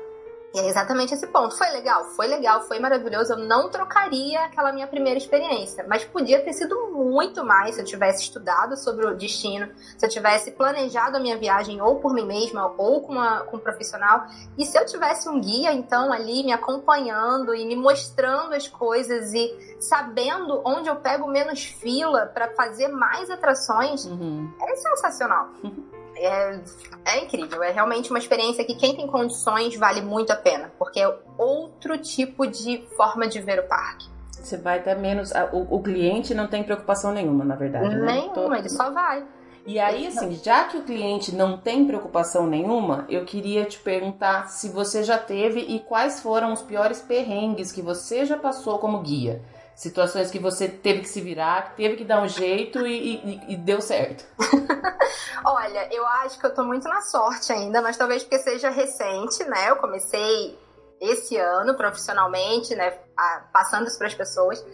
E é exatamente esse ponto. Foi legal? Foi legal, foi maravilhoso. Eu não trocaria aquela minha primeira experiência, mas podia ter sido muito mais se eu tivesse estudado sobre o destino, se eu tivesse planejado a minha viagem ou por mim mesma ou com, uma, com um profissional. E se eu tivesse um guia, então, ali me acompanhando e me mostrando as coisas e sabendo onde eu pego menos fila para fazer mais atrações, uhum. é sensacional. é, é incrível. É realmente uma experiência que quem tem condições vale muito a pena, porque é outro tipo de forma de ver o parque. Você vai até menos. O, o cliente não tem preocupação nenhuma, na verdade. Né? Nenhuma, né? ele só vai. E aí, assim, já que o cliente não tem preocupação nenhuma, eu queria te perguntar se você já teve e quais foram os piores perrengues que você já passou como guia situações que você teve que se virar, teve que dar um jeito e, e, e deu certo? Olha, eu acho que eu tô muito na sorte ainda, mas talvez porque seja recente, né? Eu comecei esse ano profissionalmente, né? Passando isso para as pessoas.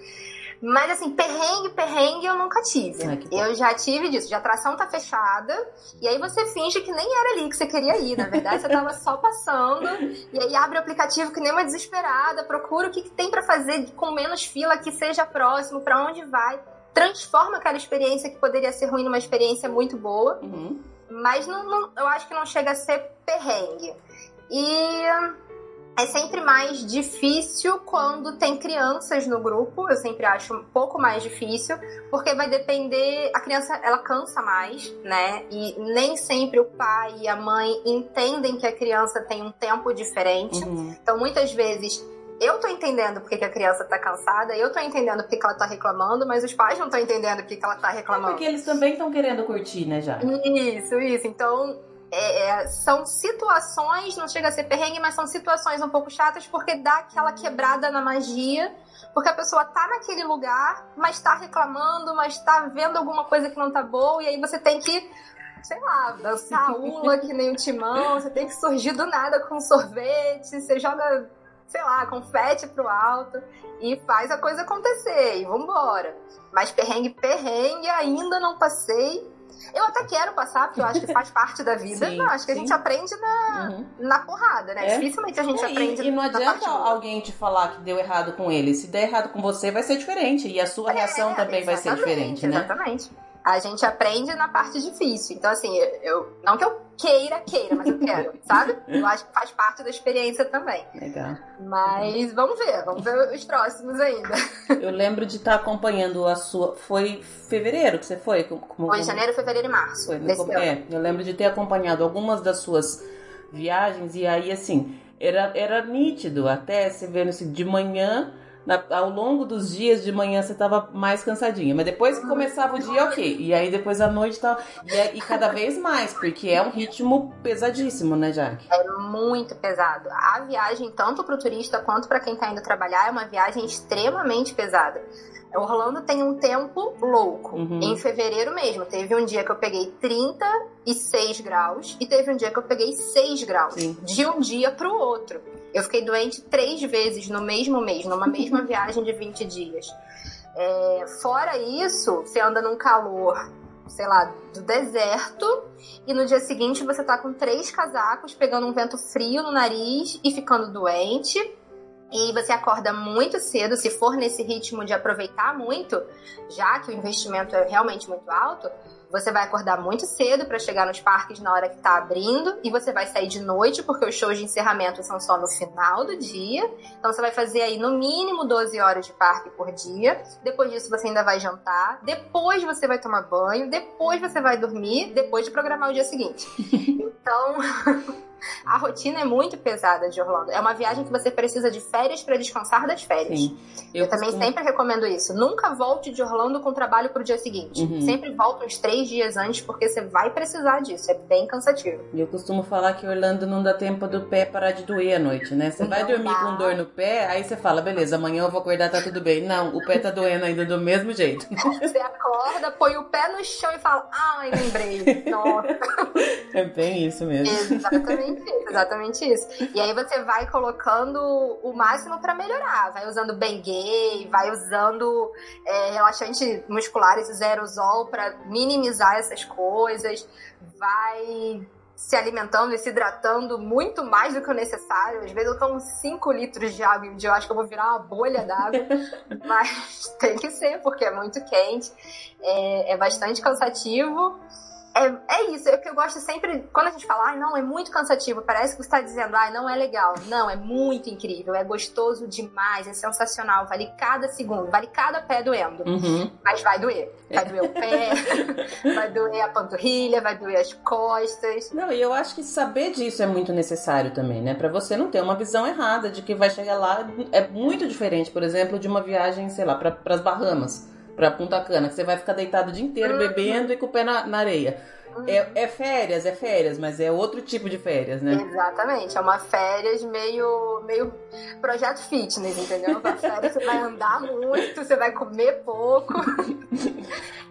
Mas assim, perrengue, perrengue eu nunca tive. Ai, eu já tive disso, de atração tá fechada, e aí você finge que nem era ali que você queria ir. Na verdade, você tava só passando, e aí abre o aplicativo que nem uma desesperada, procura o que, que tem pra fazer com menos fila que seja próximo, pra onde vai. Transforma aquela experiência que poderia ser ruim numa experiência muito boa. Uhum. Mas não, não- eu acho que não chega a ser perrengue. E é sempre mais difícil quando tem crianças no grupo. Eu sempre acho um pouco mais difícil, porque vai depender. A criança ela cansa mais, né? E nem sempre o pai e a mãe entendem que a criança tem um tempo diferente. Uhum. Então, muitas vezes, eu tô entendendo porque que a criança tá cansada, eu tô entendendo porque que ela tá reclamando, mas os pais não estão entendendo porque que ela tá reclamando. Porque eles também estão querendo curtir, né, já? Isso, isso. Então, é, é, são situações, não chega a ser perrengue, mas são situações um pouco chatas porque dá aquela quebrada na magia. Porque a pessoa tá naquele lugar, mas tá reclamando, mas tá vendo alguma coisa que não tá boa, e aí você tem que, sei lá, dançar a ula que nem o timão, você tem que surgir do nada com sorvete, você joga, sei lá, confete pro alto e faz a coisa acontecer, e vambora. Mas perrengue, perrengue, ainda não passei. Eu até quero passar, porque eu acho que faz parte da vida. Sim, eu acho que a sim. gente aprende na, Uhum. na porrada, né? É. Dificilmente a gente É, aprende e, e não adianta alguém te falar que deu errado com ele. Se der errado com você, vai ser diferente. E a sua reação É, também vai ser diferente, né? Exatamente. A gente aprende na parte difícil. Então, assim, eu, não que eu queira, queira, mas eu quero, sabe? Eu acho que faz parte da experiência também. Legal. Mas vamos ver, vamos ver os próximos ainda. Eu lembro de estar acompanhando a sua. Foi fevereiro que você foi? Como, como- Foi em janeiro, fevereiro e março Foi, no desse com- ano. é, eu lembro de ter acompanhado algumas das suas viagens e aí assim, era, era nítido até você vendo assim, de manhã, na- ao longo dos dias de manhã você tava mais cansadinha, mas depois que começava o dia, ok. E aí depois à noite tava. E, e cada vez mais, porque é um ritmo pesadíssimo, né, Jaque? É muito pesado. A viagem, tanto para o turista quanto para quem está indo trabalhar, é uma viagem extremamente pesada. Orlando tem um tempo louco. Uhum. Em fevereiro mesmo, teve um dia que eu peguei 36 graus e teve um dia que eu peguei 6 graus. Sim. De um dia para o outro. Eu fiquei doente três vezes no mesmo mês, numa mesma viagem de 20 dias. É, fora isso, você anda num calor, sei lá, do deserto, e no dia seguinte você tá com três casacos, pegando um vento frio no nariz e ficando doente. E você acorda muito cedo, se for nesse ritmo de aproveitar muito, já que o investimento é realmente muito alto, você vai acordar muito cedo para chegar nos parques na hora que tá abrindo e você vai sair de noite porque os shows de encerramento são só no final do dia. Então você vai fazer aí no mínimo 12 horas de parque por dia. Depois disso você ainda vai jantar, depois você vai tomar banho, depois você vai dormir, depois de programar o dia seguinte. Então, a rotina é muito pesada de Orlando. É uma viagem que você precisa de férias para descansar das férias. Sim. Eu, também costumo- sempre recomendo isso. Nunca volte de Orlando com trabalho pro dia seguinte. Uhum. Sempre volta uns três dias antes, porque você vai precisar disso. É bem cansativo. E eu costumo falar que Orlando não dá tempo do pé parar de doer à noite, né? Você vai dormir dá. com dor no pé, aí você fala, beleza, amanhã eu vou acordar, tá tudo bem. Não, o pé tá doendo ainda do mesmo jeito. Você acorda, põe o pé no chão e fala: Ai, lembrei. Nossa. É bem isso mesmo. Exatamente isso, exatamente isso. E aí você vai colocando o máximo pra melhorar. Vai usando Bengay, vai usando é, relaxante musculares e zerosol pra minimizar essas coisas. Vai se alimentando e se hidratando muito mais do que o necessário. Às vezes eu tomo 5 litros de água em dia, eu acho que eu vou virar uma bolha d'água. Mas tem que ser, porque é muito quente. É, é bastante cansativo. É, é isso, é o que eu gosto sempre. Quando a gente fala, ai, não, é muito cansativo, parece que você está dizendo, ai, não é legal. Não, é muito incrível, é gostoso demais, é sensacional, vale cada segundo, vale cada pé doendo. Uhum. Mas vai doer. Vai doer o pé, vai doer a panturrilha, vai doer as costas. Não, e eu acho que saber disso é muito necessário também, né? Pra você não ter uma visão errada de que vai chegar lá. É muito diferente, por exemplo, de uma viagem, sei lá, para as Bahamas, pra Punta Cana, que você vai ficar deitado o dia inteiro bebendo e com o pé na, na areia. É, é, férias, é férias, mas é outro tipo de férias, né? Exatamente, é uma férias meio, meio projeto fitness, entendeu? Uma férias você vai andar muito, você vai comer pouco.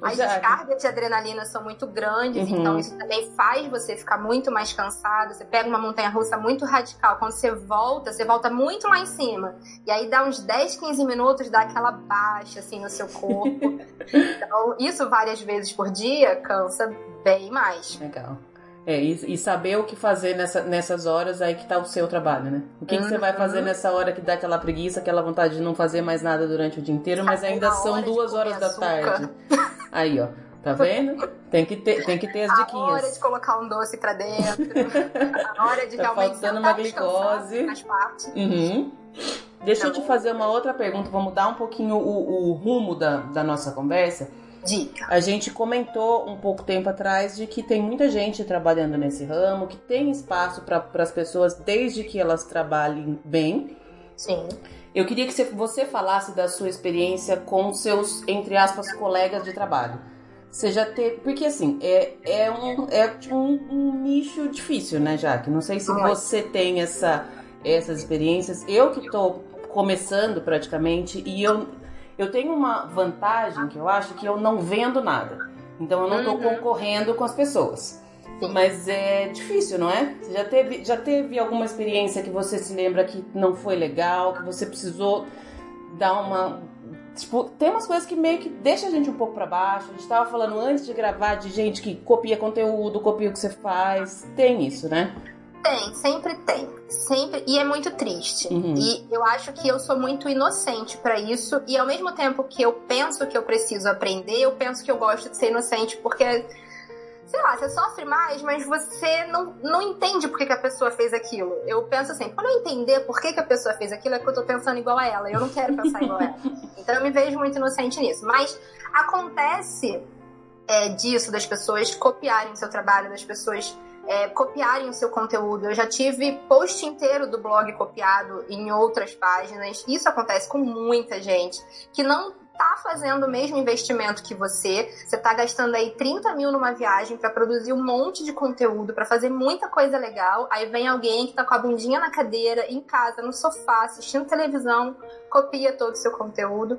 As descargas de adrenalina são muito grandes, uhum. então isso também faz você ficar muito mais cansado. Você pega uma montanha russa muito radical, quando você volta, você volta muito lá em cima. E aí dá uns 10, 15 minutos, dá aquela baixa assim no seu corpo. então, isso várias vezes por dia cansa bem mais. Legal. É, e, e, saber o que fazer nessa, nessas horas aí que tá o seu trabalho, né? O que, uhum. que, você vai fazer uhum. nessa hora que dá aquela preguiça, aquela vontade de não fazer mais nada durante o dia inteiro, mas ainda são duas horas da tarde. Aí, ó. Tá vendo? Tem que ter, tem que ter as diquinhas. A hora de colocar um doce pra dentro. a hora de tá realmente faltando uma glicose. Uhum. Deixa eu te fazer uma outra pergunta. Vamos mudar um pouquinho o, o rumo da, da nossa conversa. Dica. A gente comentou um pouco tempo atrás de que tem muita gente trabalhando nesse ramo, que tem espaço para as pessoas desde que elas trabalhem bem. Sim. Eu queria que você falasse da sua experiência com seus, entre aspas, colegas de trabalho. Você já teve. Porque assim, é, é, um, é tipo um, um nicho difícil, né, Jaque? Não sei se você tem essa, essas experiências. Eu que estou começando praticamente e eu eu tenho uma vantagem que eu acho que eu não vendo nada. Então eu não estou uhum. concorrendo com as pessoas. Sim. Mas é difícil, não é? Você já teve, já teve alguma experiência que você se lembra que não foi legal, que você precisou dar uma. Tipo, tem umas coisas que meio que deixa a gente um pouco para baixo. A gente tava falando antes de gravar de gente que copia conteúdo, copia o que você faz. Tem isso, né? Tem, sempre tem. Sempre. E é muito triste. Uhum. E eu acho que eu sou muito inocente para isso. E ao mesmo tempo que eu penso que eu preciso aprender, eu penso que eu gosto de ser inocente porque. Sei lá, você sofre mais, mas você não, não entende por que, que a pessoa fez aquilo. Eu penso assim, quando eu entender por que, que a pessoa fez aquilo, é que eu tô pensando igual a ela. Eu não quero pensar igual a ela. Então eu me vejo muito inocente nisso. Mas acontece é, disso, das pessoas copiarem o seu trabalho, das pessoas é, copiarem o seu conteúdo. Eu já tive post inteiro do blog copiado em outras páginas. Isso acontece com muita gente que não tá fazendo o mesmo investimento que você. Você tá gastando aí 30 mil numa viagem para produzir um monte de conteúdo, para fazer muita coisa legal. Aí vem alguém que tá com a bundinha na cadeira, em casa, no sofá, assistindo televisão, copia todo o seu conteúdo.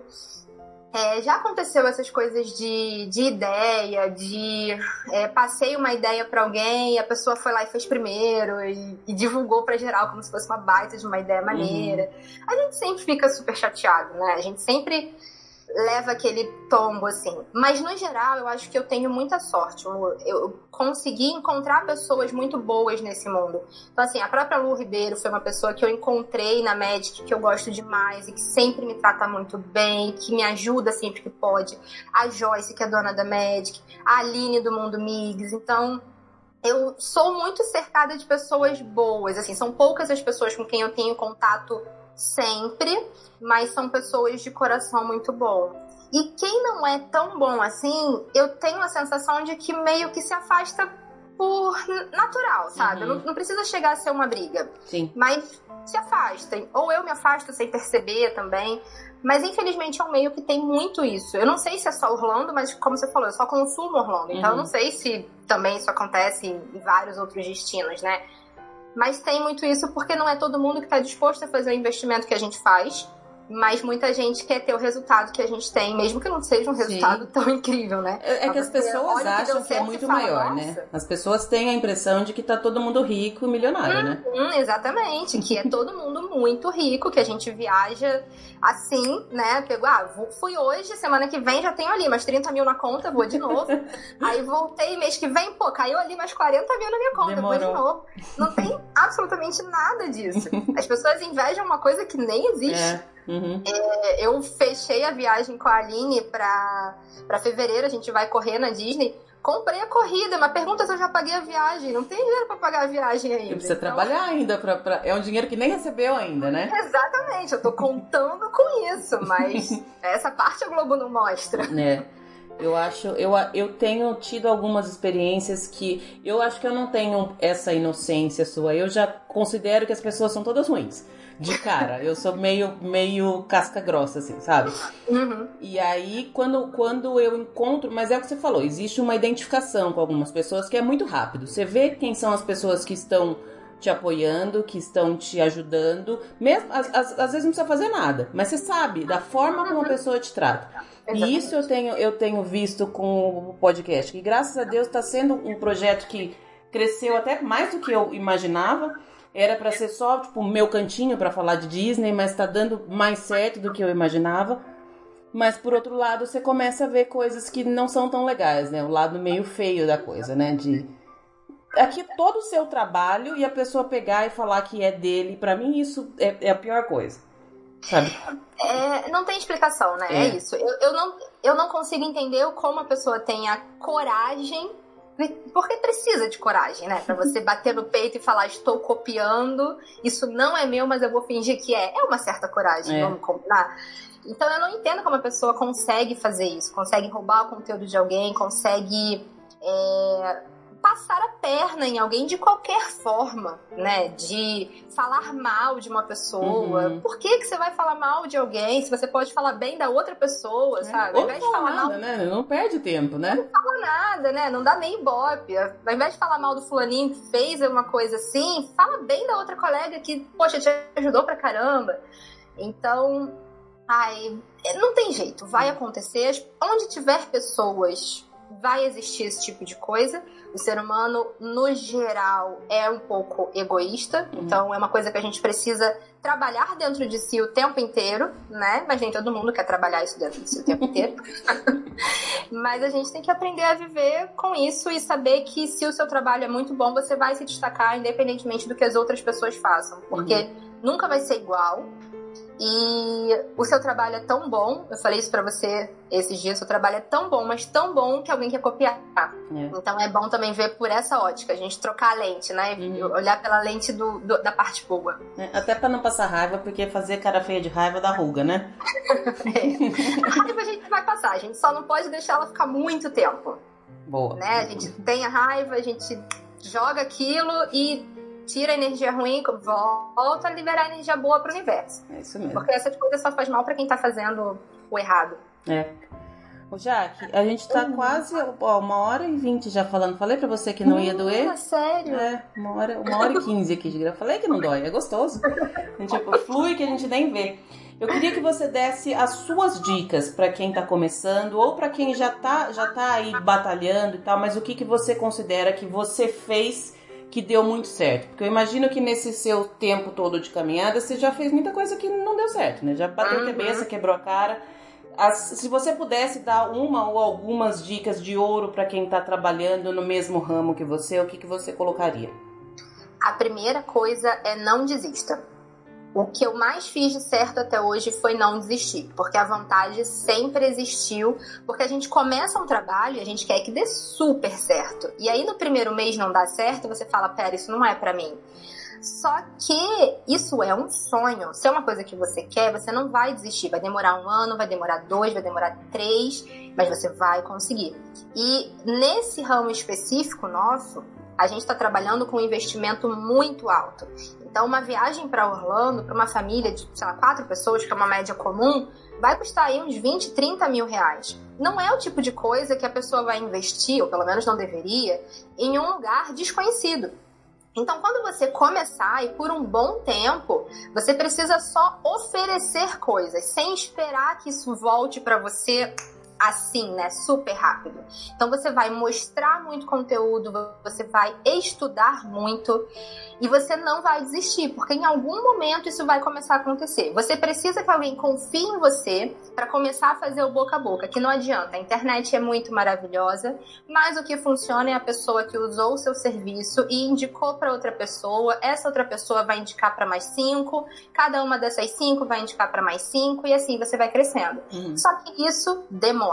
É, já aconteceu essas coisas de, de ideia, de é, passei uma ideia para alguém, a pessoa foi lá e fez primeiro e, e divulgou para geral como se fosse uma baita de uma ideia maneira. Uhum. A gente sempre fica super chateado, né? A gente sempre leva aquele tombo assim. Mas no geral, eu acho que eu tenho muita sorte. Eu, eu consegui encontrar pessoas muito boas nesse mundo. Então, assim, a própria Lu Ribeiro foi uma pessoa que eu encontrei na Magic, que eu gosto demais e que sempre me trata muito bem, que me ajuda sempre que pode. A Joyce, que é dona da Magic, a Aline do Mundo Migs. Então, eu sou muito cercada de pessoas boas. Assim, são poucas as pessoas com quem eu tenho contato sempre, mas são pessoas de coração muito bom. E quem não é tão bom assim, eu tenho a sensação de que meio que se afasta por natural, sabe? Uhum. Não, não, precisa chegar a ser uma briga. Sim. Mas se afastem. Ou eu me afasto sem perceber também. Mas infelizmente é um meio que tem muito isso. Eu não sei se é só Orlando, mas como você falou, eu só consumo Orlando. Então uhum. eu não sei se também isso acontece em vários outros destinos, né? Mas tem muito isso porque não é todo mundo que está disposto a fazer o investimento que a gente faz. Mas muita gente quer ter o resultado que a gente tem, mesmo que não seja um resultado Sim. tão incrível, né? É, é que as pessoas acham que, que é muito fala, maior, né? As pessoas têm a impressão de que tá todo mundo rico e milionário, hum, né? Hum, exatamente, que é todo mundo muito rico, que a gente viaja assim, né? Pegou, ah, fui hoje, semana que vem já tenho ali mais 30 mil na conta, vou de novo. Aí voltei mês que vem, pô, caiu ali mais 40 mil na minha conta, Demorou. vou de novo. Não tem absolutamente nada disso. As pessoas invejam uma coisa que nem existe. É. Uhum. É, eu fechei a viagem com a Aline pra, pra fevereiro, a gente vai correr na Disney. Comprei a corrida, mas pergunta se eu já paguei a viagem. Não tem dinheiro pra pagar a viagem ainda. E precisa então... trabalhar ainda. Pra, pra, É um dinheiro que nem recebeu ainda, né? Exatamente, eu tô contando com isso, mas essa parte a Globo não mostra. É. Eu acho, eu, eu tenho tido algumas experiências que eu acho que eu não tenho essa inocência sua. Eu já considero que as pessoas são todas ruins. De cara. Eu sou meio, meio casca grossa, assim, sabe? Uhum. E aí, quando, quando eu encontro. Mas é o que você falou, existe uma identificação com algumas pessoas que é muito rápido. Você vê quem são as pessoas que estão te apoiando, que estão te ajudando. Mesmo, às, às, às vezes não precisa fazer nada, mas você sabe da forma como a pessoa te trata. E isso eu tenho, eu tenho visto com o podcast, que graças a Deus está sendo um projeto que cresceu até mais do que eu imaginava. Era para ser só, tipo, meu cantinho para falar de Disney, mas tá dando mais certo do que eu imaginava. Mas por outro lado, você começa a ver coisas que não são tão legais, né? O lado meio feio da coisa, né? De aqui todo o seu trabalho e a pessoa pegar e falar que é dele, para mim isso é, é, a pior coisa. Sabe? É, não tem explicação, né? É, é isso. Eu, eu, não, eu não consigo entender como a pessoa tem a coragem porque precisa de coragem, né? Pra você bater no peito e falar, estou copiando, isso não é meu, mas eu vou fingir que é. É uma certa coragem, é. vamos combinar? Então eu não entendo como a pessoa consegue fazer isso, consegue roubar o conteúdo de alguém, consegue é, passar a perna em alguém de qualquer forma, né? De falar mal de uma pessoa. Uhum. Por que, que você vai falar mal de alguém se você pode falar bem da outra pessoa, é. sabe? Ao invés de falar nada, mal... né? Não perde tempo, né? Não fala nada, né? Não dá nem ibope. Ao invés de falar mal do fulaninho que fez uma coisa assim, fala bem da outra colega que, poxa, te ajudou pra caramba. Então, ai, não tem jeito, vai acontecer. Onde tiver pessoas, vai existir esse tipo de coisa. O ser humano, no geral, é um pouco egoísta, uhum. então é uma coisa que a gente precisa trabalhar dentro de si o tempo inteiro, né? Mas nem todo mundo quer trabalhar isso dentro de si o tempo inteiro. Mas a gente tem que aprender a viver com isso e saber que se o seu trabalho é muito bom, você vai se destacar independentemente do que as outras pessoas façam, porque uhum. nunca vai ser igual. E o seu trabalho é tão bom, eu falei isso para você esses dias, o seu trabalho é tão bom, mas tão bom que alguém quer copiar. É. Então é bom também ver por essa ótica, a gente trocar a lente, né? Uhum. Olhar pela lente do, do da parte boa. É, até para não passar raiva, porque fazer cara feia de raiva dá ruga, né? é. A raiva a gente vai passar, a gente só não pode deixar ela ficar muito tempo. Boa. Né? A gente tem a raiva, a gente joga aquilo e tira a energia ruim, volta a liberar a energia boa pro universo. É isso mesmo. Porque essa coisa só faz mal para quem tá fazendo o errado. É. O Jaque, a gente tá uhum. quase ó, uma hora e vinte já falando. Falei pra você que não ia doer. É sério? É, uma hora, uma hora e quinze aqui de grava. Falei que não dói, é gostoso. A gente tipo, flui que a gente nem vê. Eu queria que você desse as suas dicas para quem tá começando ou para quem já tá, já tá aí batalhando e tal, mas o que, que você considera que você fez que deu muito certo? Porque eu imagino que nesse seu tempo todo de caminhada você já fez muita coisa que não deu certo, né? Já bateu uhum. a cabeça, quebrou a cara. As, se você pudesse dar uma ou algumas dicas de ouro para quem está trabalhando no mesmo ramo que você, o que, que você colocaria? A primeira coisa é não desista. O que eu mais fiz de certo até hoje foi não desistir, porque a vontade sempre existiu, porque a gente começa um trabalho e a gente quer que dê super certo. E aí no primeiro mês não dá certo, você fala, pera, isso não é para mim. Só que isso é um sonho. Se é uma coisa que você quer, você não vai desistir. Vai demorar um ano, vai demorar dois, vai demorar três, mas você vai conseguir. E nesse ramo específico nosso, a gente está trabalhando com um investimento muito alto. Então, uma viagem para Orlando, para uma família de, sei lá, quatro pessoas, que é uma média comum, vai custar aí uns 20, 30 mil reais. Não é o tipo de coisa que a pessoa vai investir, ou pelo menos não deveria, em um lugar desconhecido. Então, quando você começar e por um bom tempo, você precisa só oferecer coisas, sem esperar que isso volte para você assim, né? Super rápido. Então você vai mostrar muito conteúdo, você vai estudar muito e você não vai desistir, porque em algum momento isso vai começar a acontecer. Você precisa que alguém confie em você para começar a fazer o boca a boca, que não adianta. A internet é muito maravilhosa, mas o que funciona é a pessoa que usou o seu serviço e indicou para outra pessoa, essa outra pessoa vai indicar para mais cinco, cada uma dessas cinco vai indicar para mais cinco e assim você vai crescendo. Uhum. Só que isso demora.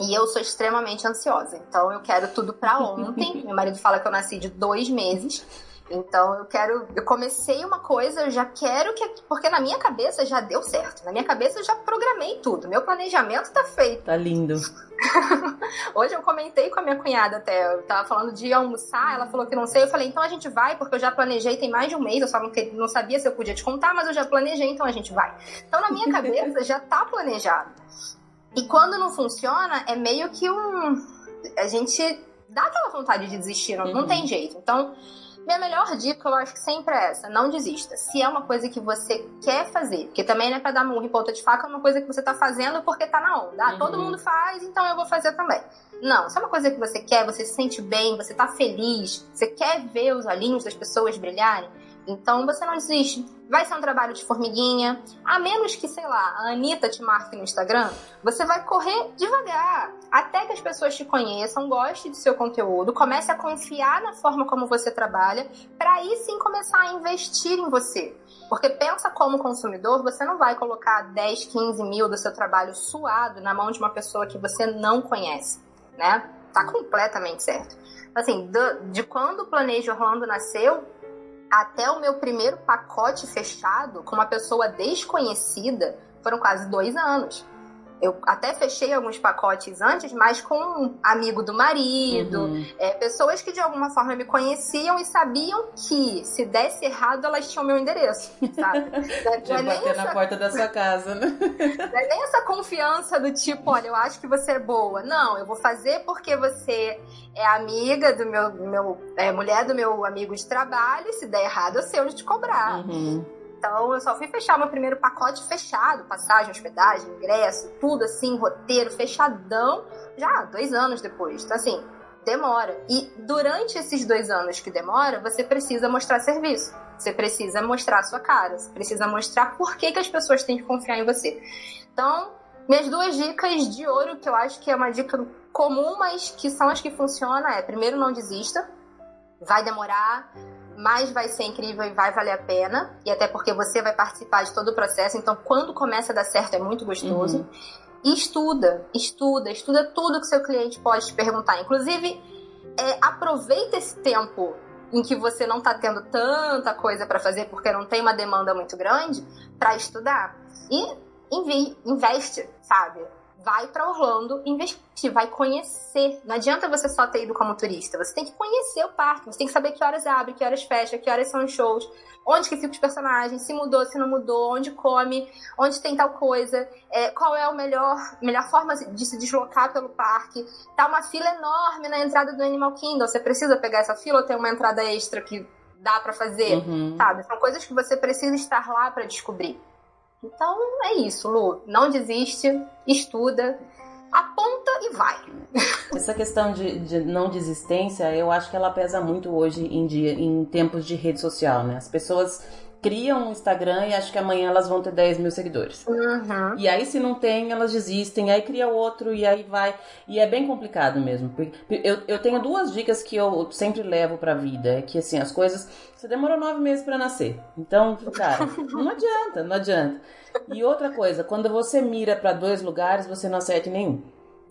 E eu sou extremamente ansiosa, então eu quero tudo para ontem. Meu marido fala que eu nasci de dois meses. Então eu quero. Eu comecei uma coisa, eu já quero que. Porque na minha cabeça já deu certo. Na minha cabeça eu já programei tudo. Meu planejamento tá feito. Tá lindo. Hoje eu comentei com a minha cunhada até. Eu tava falando de almoçar, ela falou que não sei. Eu falei, então a gente vai, porque eu já planejei tem mais de um mês. Eu só não, não sabia se eu podia te contar, mas eu já planejei, então a gente vai. Então na minha cabeça já tá planejado. E quando não funciona, é meio que um. A gente dá aquela vontade de desistir, não, uhum. não tem jeito. Então minha melhor dica, eu acho que sempre é essa: não desista. Se é uma coisa que você quer fazer, porque também não é pra dar murro em ponta de faca, é uma coisa que você tá fazendo porque tá na onda. Ah, uhum. todo mundo faz, então eu vou fazer também. Não, se é uma coisa que você quer, você se sente bem, você tá feliz, você quer ver os olhinhos das pessoas brilharem, então você não desiste. Vai ser um trabalho de formiguinha. A menos que, sei lá, a Anitta te marque no Instagram, você vai correr devagar. Até que as pessoas te conheçam, gostem do seu conteúdo, comece a confiar na forma como você trabalha, para aí sim começar a investir em você. Porque pensa como consumidor, você não vai colocar 10, 15 mil do seu trabalho suado na mão de uma pessoa que você não conhece, né? Tá completamente certo. Assim, de quando o Planejo Orlando nasceu, até o meu primeiro pacote fechado com uma pessoa desconhecida foram quase dois anos. Eu até fechei alguns pacotes antes, mas com um amigo do marido, uhum. é, pessoas que de alguma forma me conheciam e sabiam que se desse errado elas tinham meu endereço, sabe? Já é bater essa... na porta da sua casa, né? Não é nem essa confiança do tipo, olha, eu acho que você é boa. Não, eu vou fazer porque você é amiga do meu, meu é, mulher do meu amigo de trabalho e se der errado eu sei onde te cobrar. Uhum. Então eu só fui fechar meu primeiro pacote fechado, passagem, hospedagem, ingresso, tudo assim, roteiro fechadão, já dois anos depois. Então assim, demora. E durante esses dois anos que demora, você precisa mostrar serviço. Você precisa mostrar sua cara. Você precisa mostrar por que, que as pessoas têm que confiar em você. Então, minhas duas dicas de ouro, que eu acho que é uma dica comum, mas que são as que funcionam, é primeiro não desista. Vai demorar, mas vai ser incrível e vai valer a pena. E até porque você vai participar de todo o processo. Então, quando começa a dar certo, é muito gostoso. Uhum. E estuda, estuda, estuda tudo que seu cliente pode te perguntar. Inclusive, é, aproveita esse tempo em que você não está tendo tanta coisa para fazer porque não tem uma demanda muito grande para estudar e investe, sabe? Vai para Orlando investir, vai conhecer. Não adianta você só ter ido como turista, você tem que conhecer o parque, você tem que saber que horas abre, que horas fecha, que horas são os shows, onde que ficam os personagens, se mudou, se não mudou, onde come, onde tem tal coisa, é, qual é a melhor, melhor forma de se deslocar pelo parque. Tá uma fila enorme na entrada do Animal Kingdom, você precisa pegar essa fila ou tem uma entrada extra que dá para fazer, uhum. sabe? São coisas que você precisa estar lá para descobrir. Então é isso, Lu. Não desiste, estuda, aponta e vai. Essa questão de, de, não desistência, eu acho que ela pesa muito hoje em dia, em tempos de rede social, né? As pessoas criam um Instagram e acham que amanhã elas vão ter 10 mil seguidores. Uhum. E aí, se não tem, elas desistem, aí cria outro e aí vai. E é bem complicado mesmo. Eu, eu tenho duas dicas que eu sempre levo pra vida. É que assim, as coisas. Você demorou nove meses para nascer. Então, cara, não adianta, não adianta. E outra coisa, quando você mira para dois lugares, você não acerta em nenhum.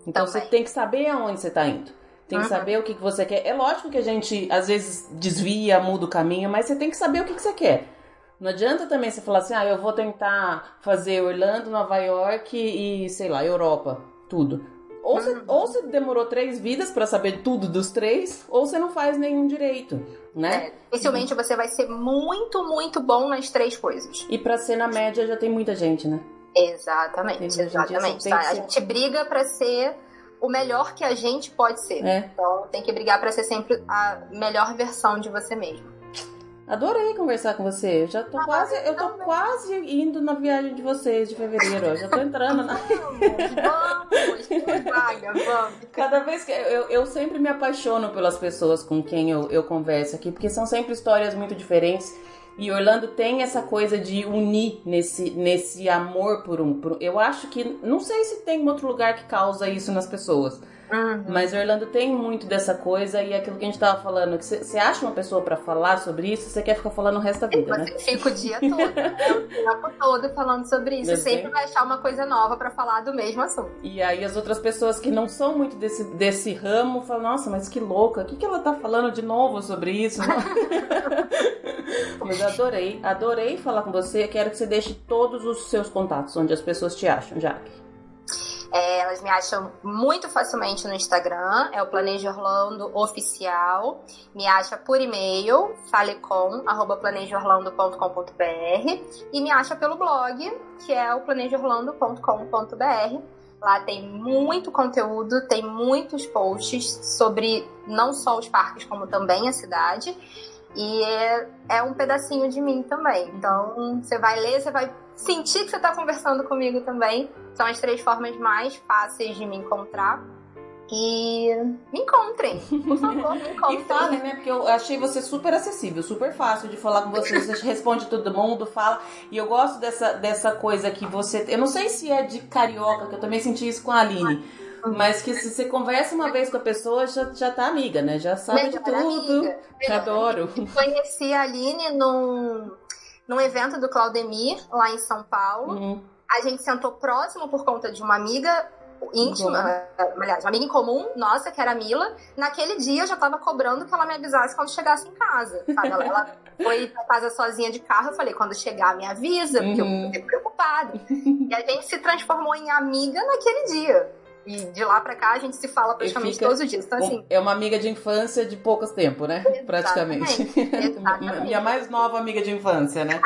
Então Também. você tem que saber aonde você tá indo. Tem que uhum. saber o que, que você quer. É lógico que a gente às vezes desvia, muda o caminho, mas você tem que saber o que, que você quer. Não adianta também você falar assim, ah, eu vou tentar fazer Orlando, Nova York e, sei lá, Europa, tudo. Ou você, uhum. ou você demorou três vidas para saber tudo dos três, ou você não faz nenhum direito, né? É, especialmente você vai ser muito, muito bom nas três coisas. E para ser na média já tem muita gente, né? Exatamente, exatamente. Tá? A gente briga para ser o melhor que a gente pode ser. É. Então tem que brigar para ser sempre a melhor versão de você mesmo. Adorei conversar com você. Eu já tô ah, quase, eu tô quase indo na viagem de vocês de fevereiro. Eu já tô entrando na. Vamos, vamos, vamos. Cada vez que eu, eu sempre me apaixono pelas pessoas com quem eu, eu converso aqui, porque são sempre histórias muito diferentes. E Orlando tem essa coisa de unir nesse, nesse amor por um. Por, eu acho que. Não sei se tem outro lugar que causa isso nas pessoas. Uhum. Mas Orlando tem muito dessa coisa e aquilo que a gente tava falando, que você acha uma pessoa para falar sobre isso, você quer ficar falando o resto da vida, né? Você fica o dia todo, o tempo todo falando sobre isso. Você sempre vai achar uma coisa nova para falar do mesmo assunto. E aí as outras pessoas que não são muito desse, desse ramo falam, nossa, mas que louca, o que, que ela tá falando de novo sobre isso? mas eu adorei, adorei falar com você. Quero que você deixe todos os seus contatos, onde as pessoas te acham, Jaque. É, elas me acham muito facilmente no Instagram, é o Planejo Orlando Oficial. Me acha por e-mail, falecom.planejoorlando.com.br e me acha pelo blog, que é o planejoorlando.com.br. Lá tem muito conteúdo, tem muitos posts sobre não só os parques, como também a cidade. E é, é um pedacinho de mim também. Então, você vai ler, você vai sentir que você está conversando comigo também. São as três formas mais fáceis de me encontrar. E me encontrem, por favor, me encontrem. e falem, né? Porque eu achei você super acessível, super fácil de falar com você. Você responde todo mundo, fala. E eu gosto dessa, dessa coisa que você. Eu não sei se é de carioca, que eu também senti isso com a Aline. Mas que se você conversa uma vez com a pessoa, já, já tá amiga, né? Já sabe Melhor de tudo. Amiga. Adoro. Conheci a Aline num num evento do Claudemir, lá em São Paulo. Uhum. A gente sentou próximo por conta de uma amiga íntima, uhum. aliás, uma amiga em comum, nossa, que era a Mila. Naquele dia eu já tava cobrando que ela me avisasse quando chegasse em casa. Sabe? Ela, ela foi pra casa sozinha de carro, eu falei, quando chegar me avisa, porque uhum. eu fiquei preocupada. E a gente se transformou em amiga naquele dia. E de lá pra cá a gente se fala praticamente fica, todos os dias. Então, assim, é uma amiga de infância de poucos tempo, né? Exatamente, praticamente. Exatamente. Minha mais nova amiga de infância, né?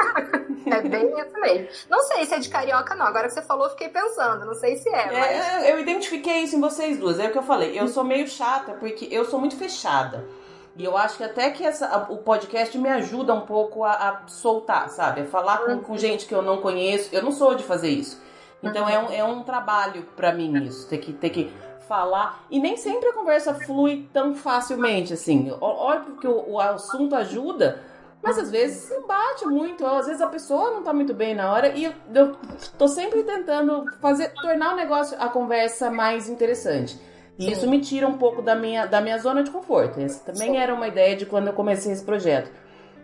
é bem isso mesmo. Não sei se é de carioca, não. Agora que você falou, eu fiquei pensando. Não sei se é, é mas... Eu identifiquei isso em vocês duas. É o que eu falei. Eu sou meio chata porque eu sou muito fechada. E eu acho que até que essa, o podcast me ajuda um pouco a, a soltar, sabe? A falar com, com gente que eu não conheço. Eu não sou de fazer isso. Então é um, é um trabalho para mim isso, ter que, ter que falar. E nem sempre a conversa flui tão facilmente, assim. Óbvio que o, o assunto ajuda, mas às vezes bate muito, às vezes a pessoa não tá muito bem na hora e eu, eu tô sempre tentando fazer, tornar o negócio, a conversa mais interessante. E Sim. isso me tira um pouco da minha, da minha zona de conforto. Essa também Sim. era uma ideia de quando eu comecei esse projeto.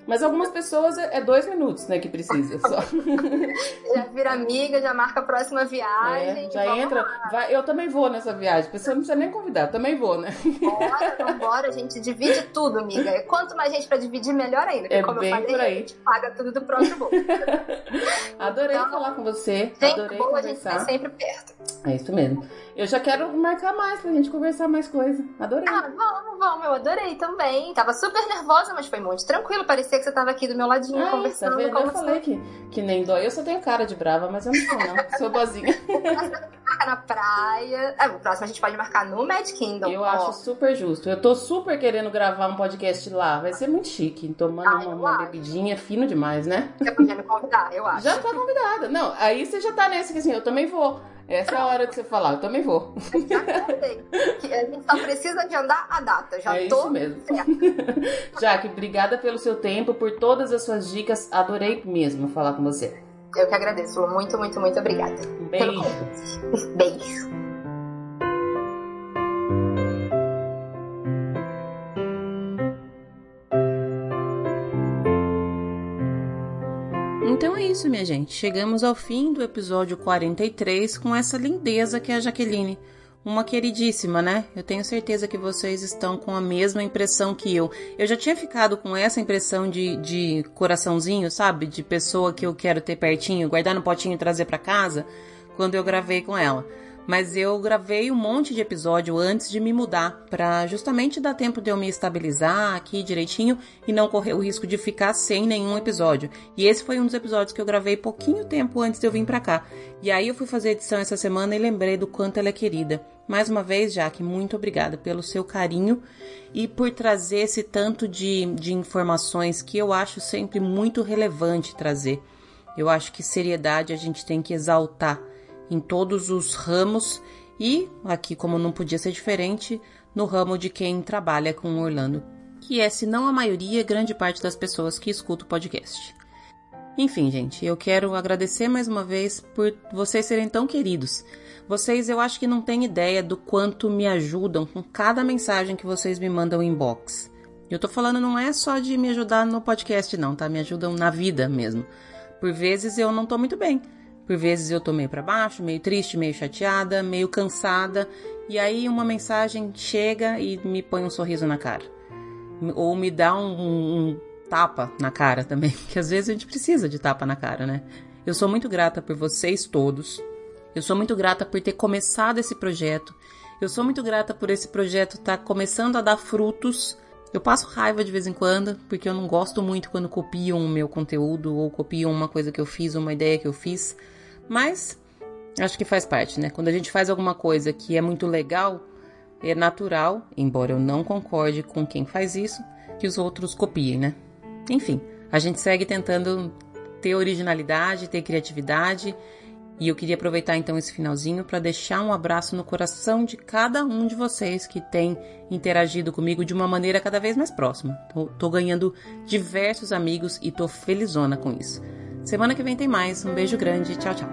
Mas algumas pessoas é, é dois minutos, né, que precisa só. já vira amiga, já marca a próxima viagem. É, já entra. Vai, eu também vou nessa viagem. A pessoa não precisa nem convidar, eu também vou, né? Bora, vambora, a gente divide tudo, amiga. Quanto mais gente pra dividir, melhor ainda. Porque, é como bem eu falei, por aí. a gente paga tudo do próprio bolso. Adorei então, falar com você. Gente Adorei boa, conversar. a gente tá sempre perto. É isso mesmo. Eu já quero marcar mais pra gente conversar mais coisa. Adorei. Ah, vamos, vamos. Eu adorei também. Tava super nervosa, mas foi muito tranquilo. Parecia que você tava aqui do meu ladinho Ai, conversando. Tá vendo? Eu falei que, que nem dói. Eu só tenho cara de brava, mas eu não sou, não. sou boazinha. na praia. É, o próximo a gente pode marcar no Mad Kingdom. Eu ó. acho super justo. Eu tô super querendo gravar um podcast lá. Vai ser muito chique. Tomando Ai, uma, uma bebidinha, fino demais, né? Você podia me convidar, eu acho. Já tá convidada. Não, aí você já tá nesse que assim, eu também vou. Essa é a hora de você falar, eu também vou. Já contei. A gente só precisa de andar a data. Já é tô isso mesmo. Jaque, obrigada pelo seu tempo, por todas as suas dicas. Adorei mesmo falar com você. Eu que agradeço. Muito, muito, muito obrigada. Beijo. Beijo. Isso, minha gente. Chegamos ao fim do episódio 43 com essa lindeza que é a Jaqueline. Uma queridíssima, né? Eu tenho certeza que vocês estão com a mesma impressão que eu. Eu já tinha ficado com essa impressão de, de coraçãozinho, sabe? De pessoa que eu quero ter pertinho, guardar no potinho e trazer para casa, quando eu gravei com ela mas eu gravei um monte de episódio antes de me mudar, para justamente dar tempo de eu me estabilizar aqui direitinho e não correr o risco de ficar sem nenhum episódio. E esse foi um dos episódios que eu gravei pouquinho tempo antes de eu vir para cá. E aí eu fui fazer edição essa semana e lembrei do quanto ela é querida. Mais uma vez, Jaque, muito obrigada pelo seu carinho e por trazer esse tanto de, de informações que eu acho sempre muito relevante trazer. Eu acho que seriedade a gente tem que exaltar em todos os ramos e, aqui como não podia ser diferente, no ramo de quem trabalha com Orlando, que é, se não a maioria, grande parte das pessoas que escutam o podcast. Enfim, gente, eu quero agradecer mais uma vez por vocês serem tão queridos. Vocês, eu acho que não têm ideia do quanto me ajudam com cada mensagem que vocês me mandam inbox. Eu tô falando não é só de me ajudar no podcast, não, tá? Me ajudam na vida mesmo. Por vezes eu não tô muito bem. Por vezes eu tô meio para baixo, meio triste, meio chateada, meio cansada. E aí uma mensagem chega e me põe um sorriso na cara. Ou me dá um, um tapa na cara também, que às vezes a gente precisa de tapa na cara, né? Eu sou muito grata por vocês todos. Eu sou muito grata por ter começado esse projeto. Eu sou muito grata por esse projeto estar tá começando a dar frutos. Eu passo raiva de vez em quando, porque eu não gosto muito quando copiam o meu conteúdo ou copiam uma coisa que eu fiz, uma ideia que eu fiz. Mas acho que faz parte, né? Quando a gente faz alguma coisa que é muito legal, é natural, embora eu não concorde com quem faz isso, que os outros copiem, né? Enfim, a gente segue tentando ter originalidade, ter criatividade. E eu queria aproveitar então esse finalzinho para deixar um abraço no coração de cada um de vocês que tem interagido comigo de uma maneira cada vez mais próxima. Tô, tô ganhando diversos amigos e tô felizona com isso. Semana que vem tem mais. Um beijo grande. Tchau, tchau.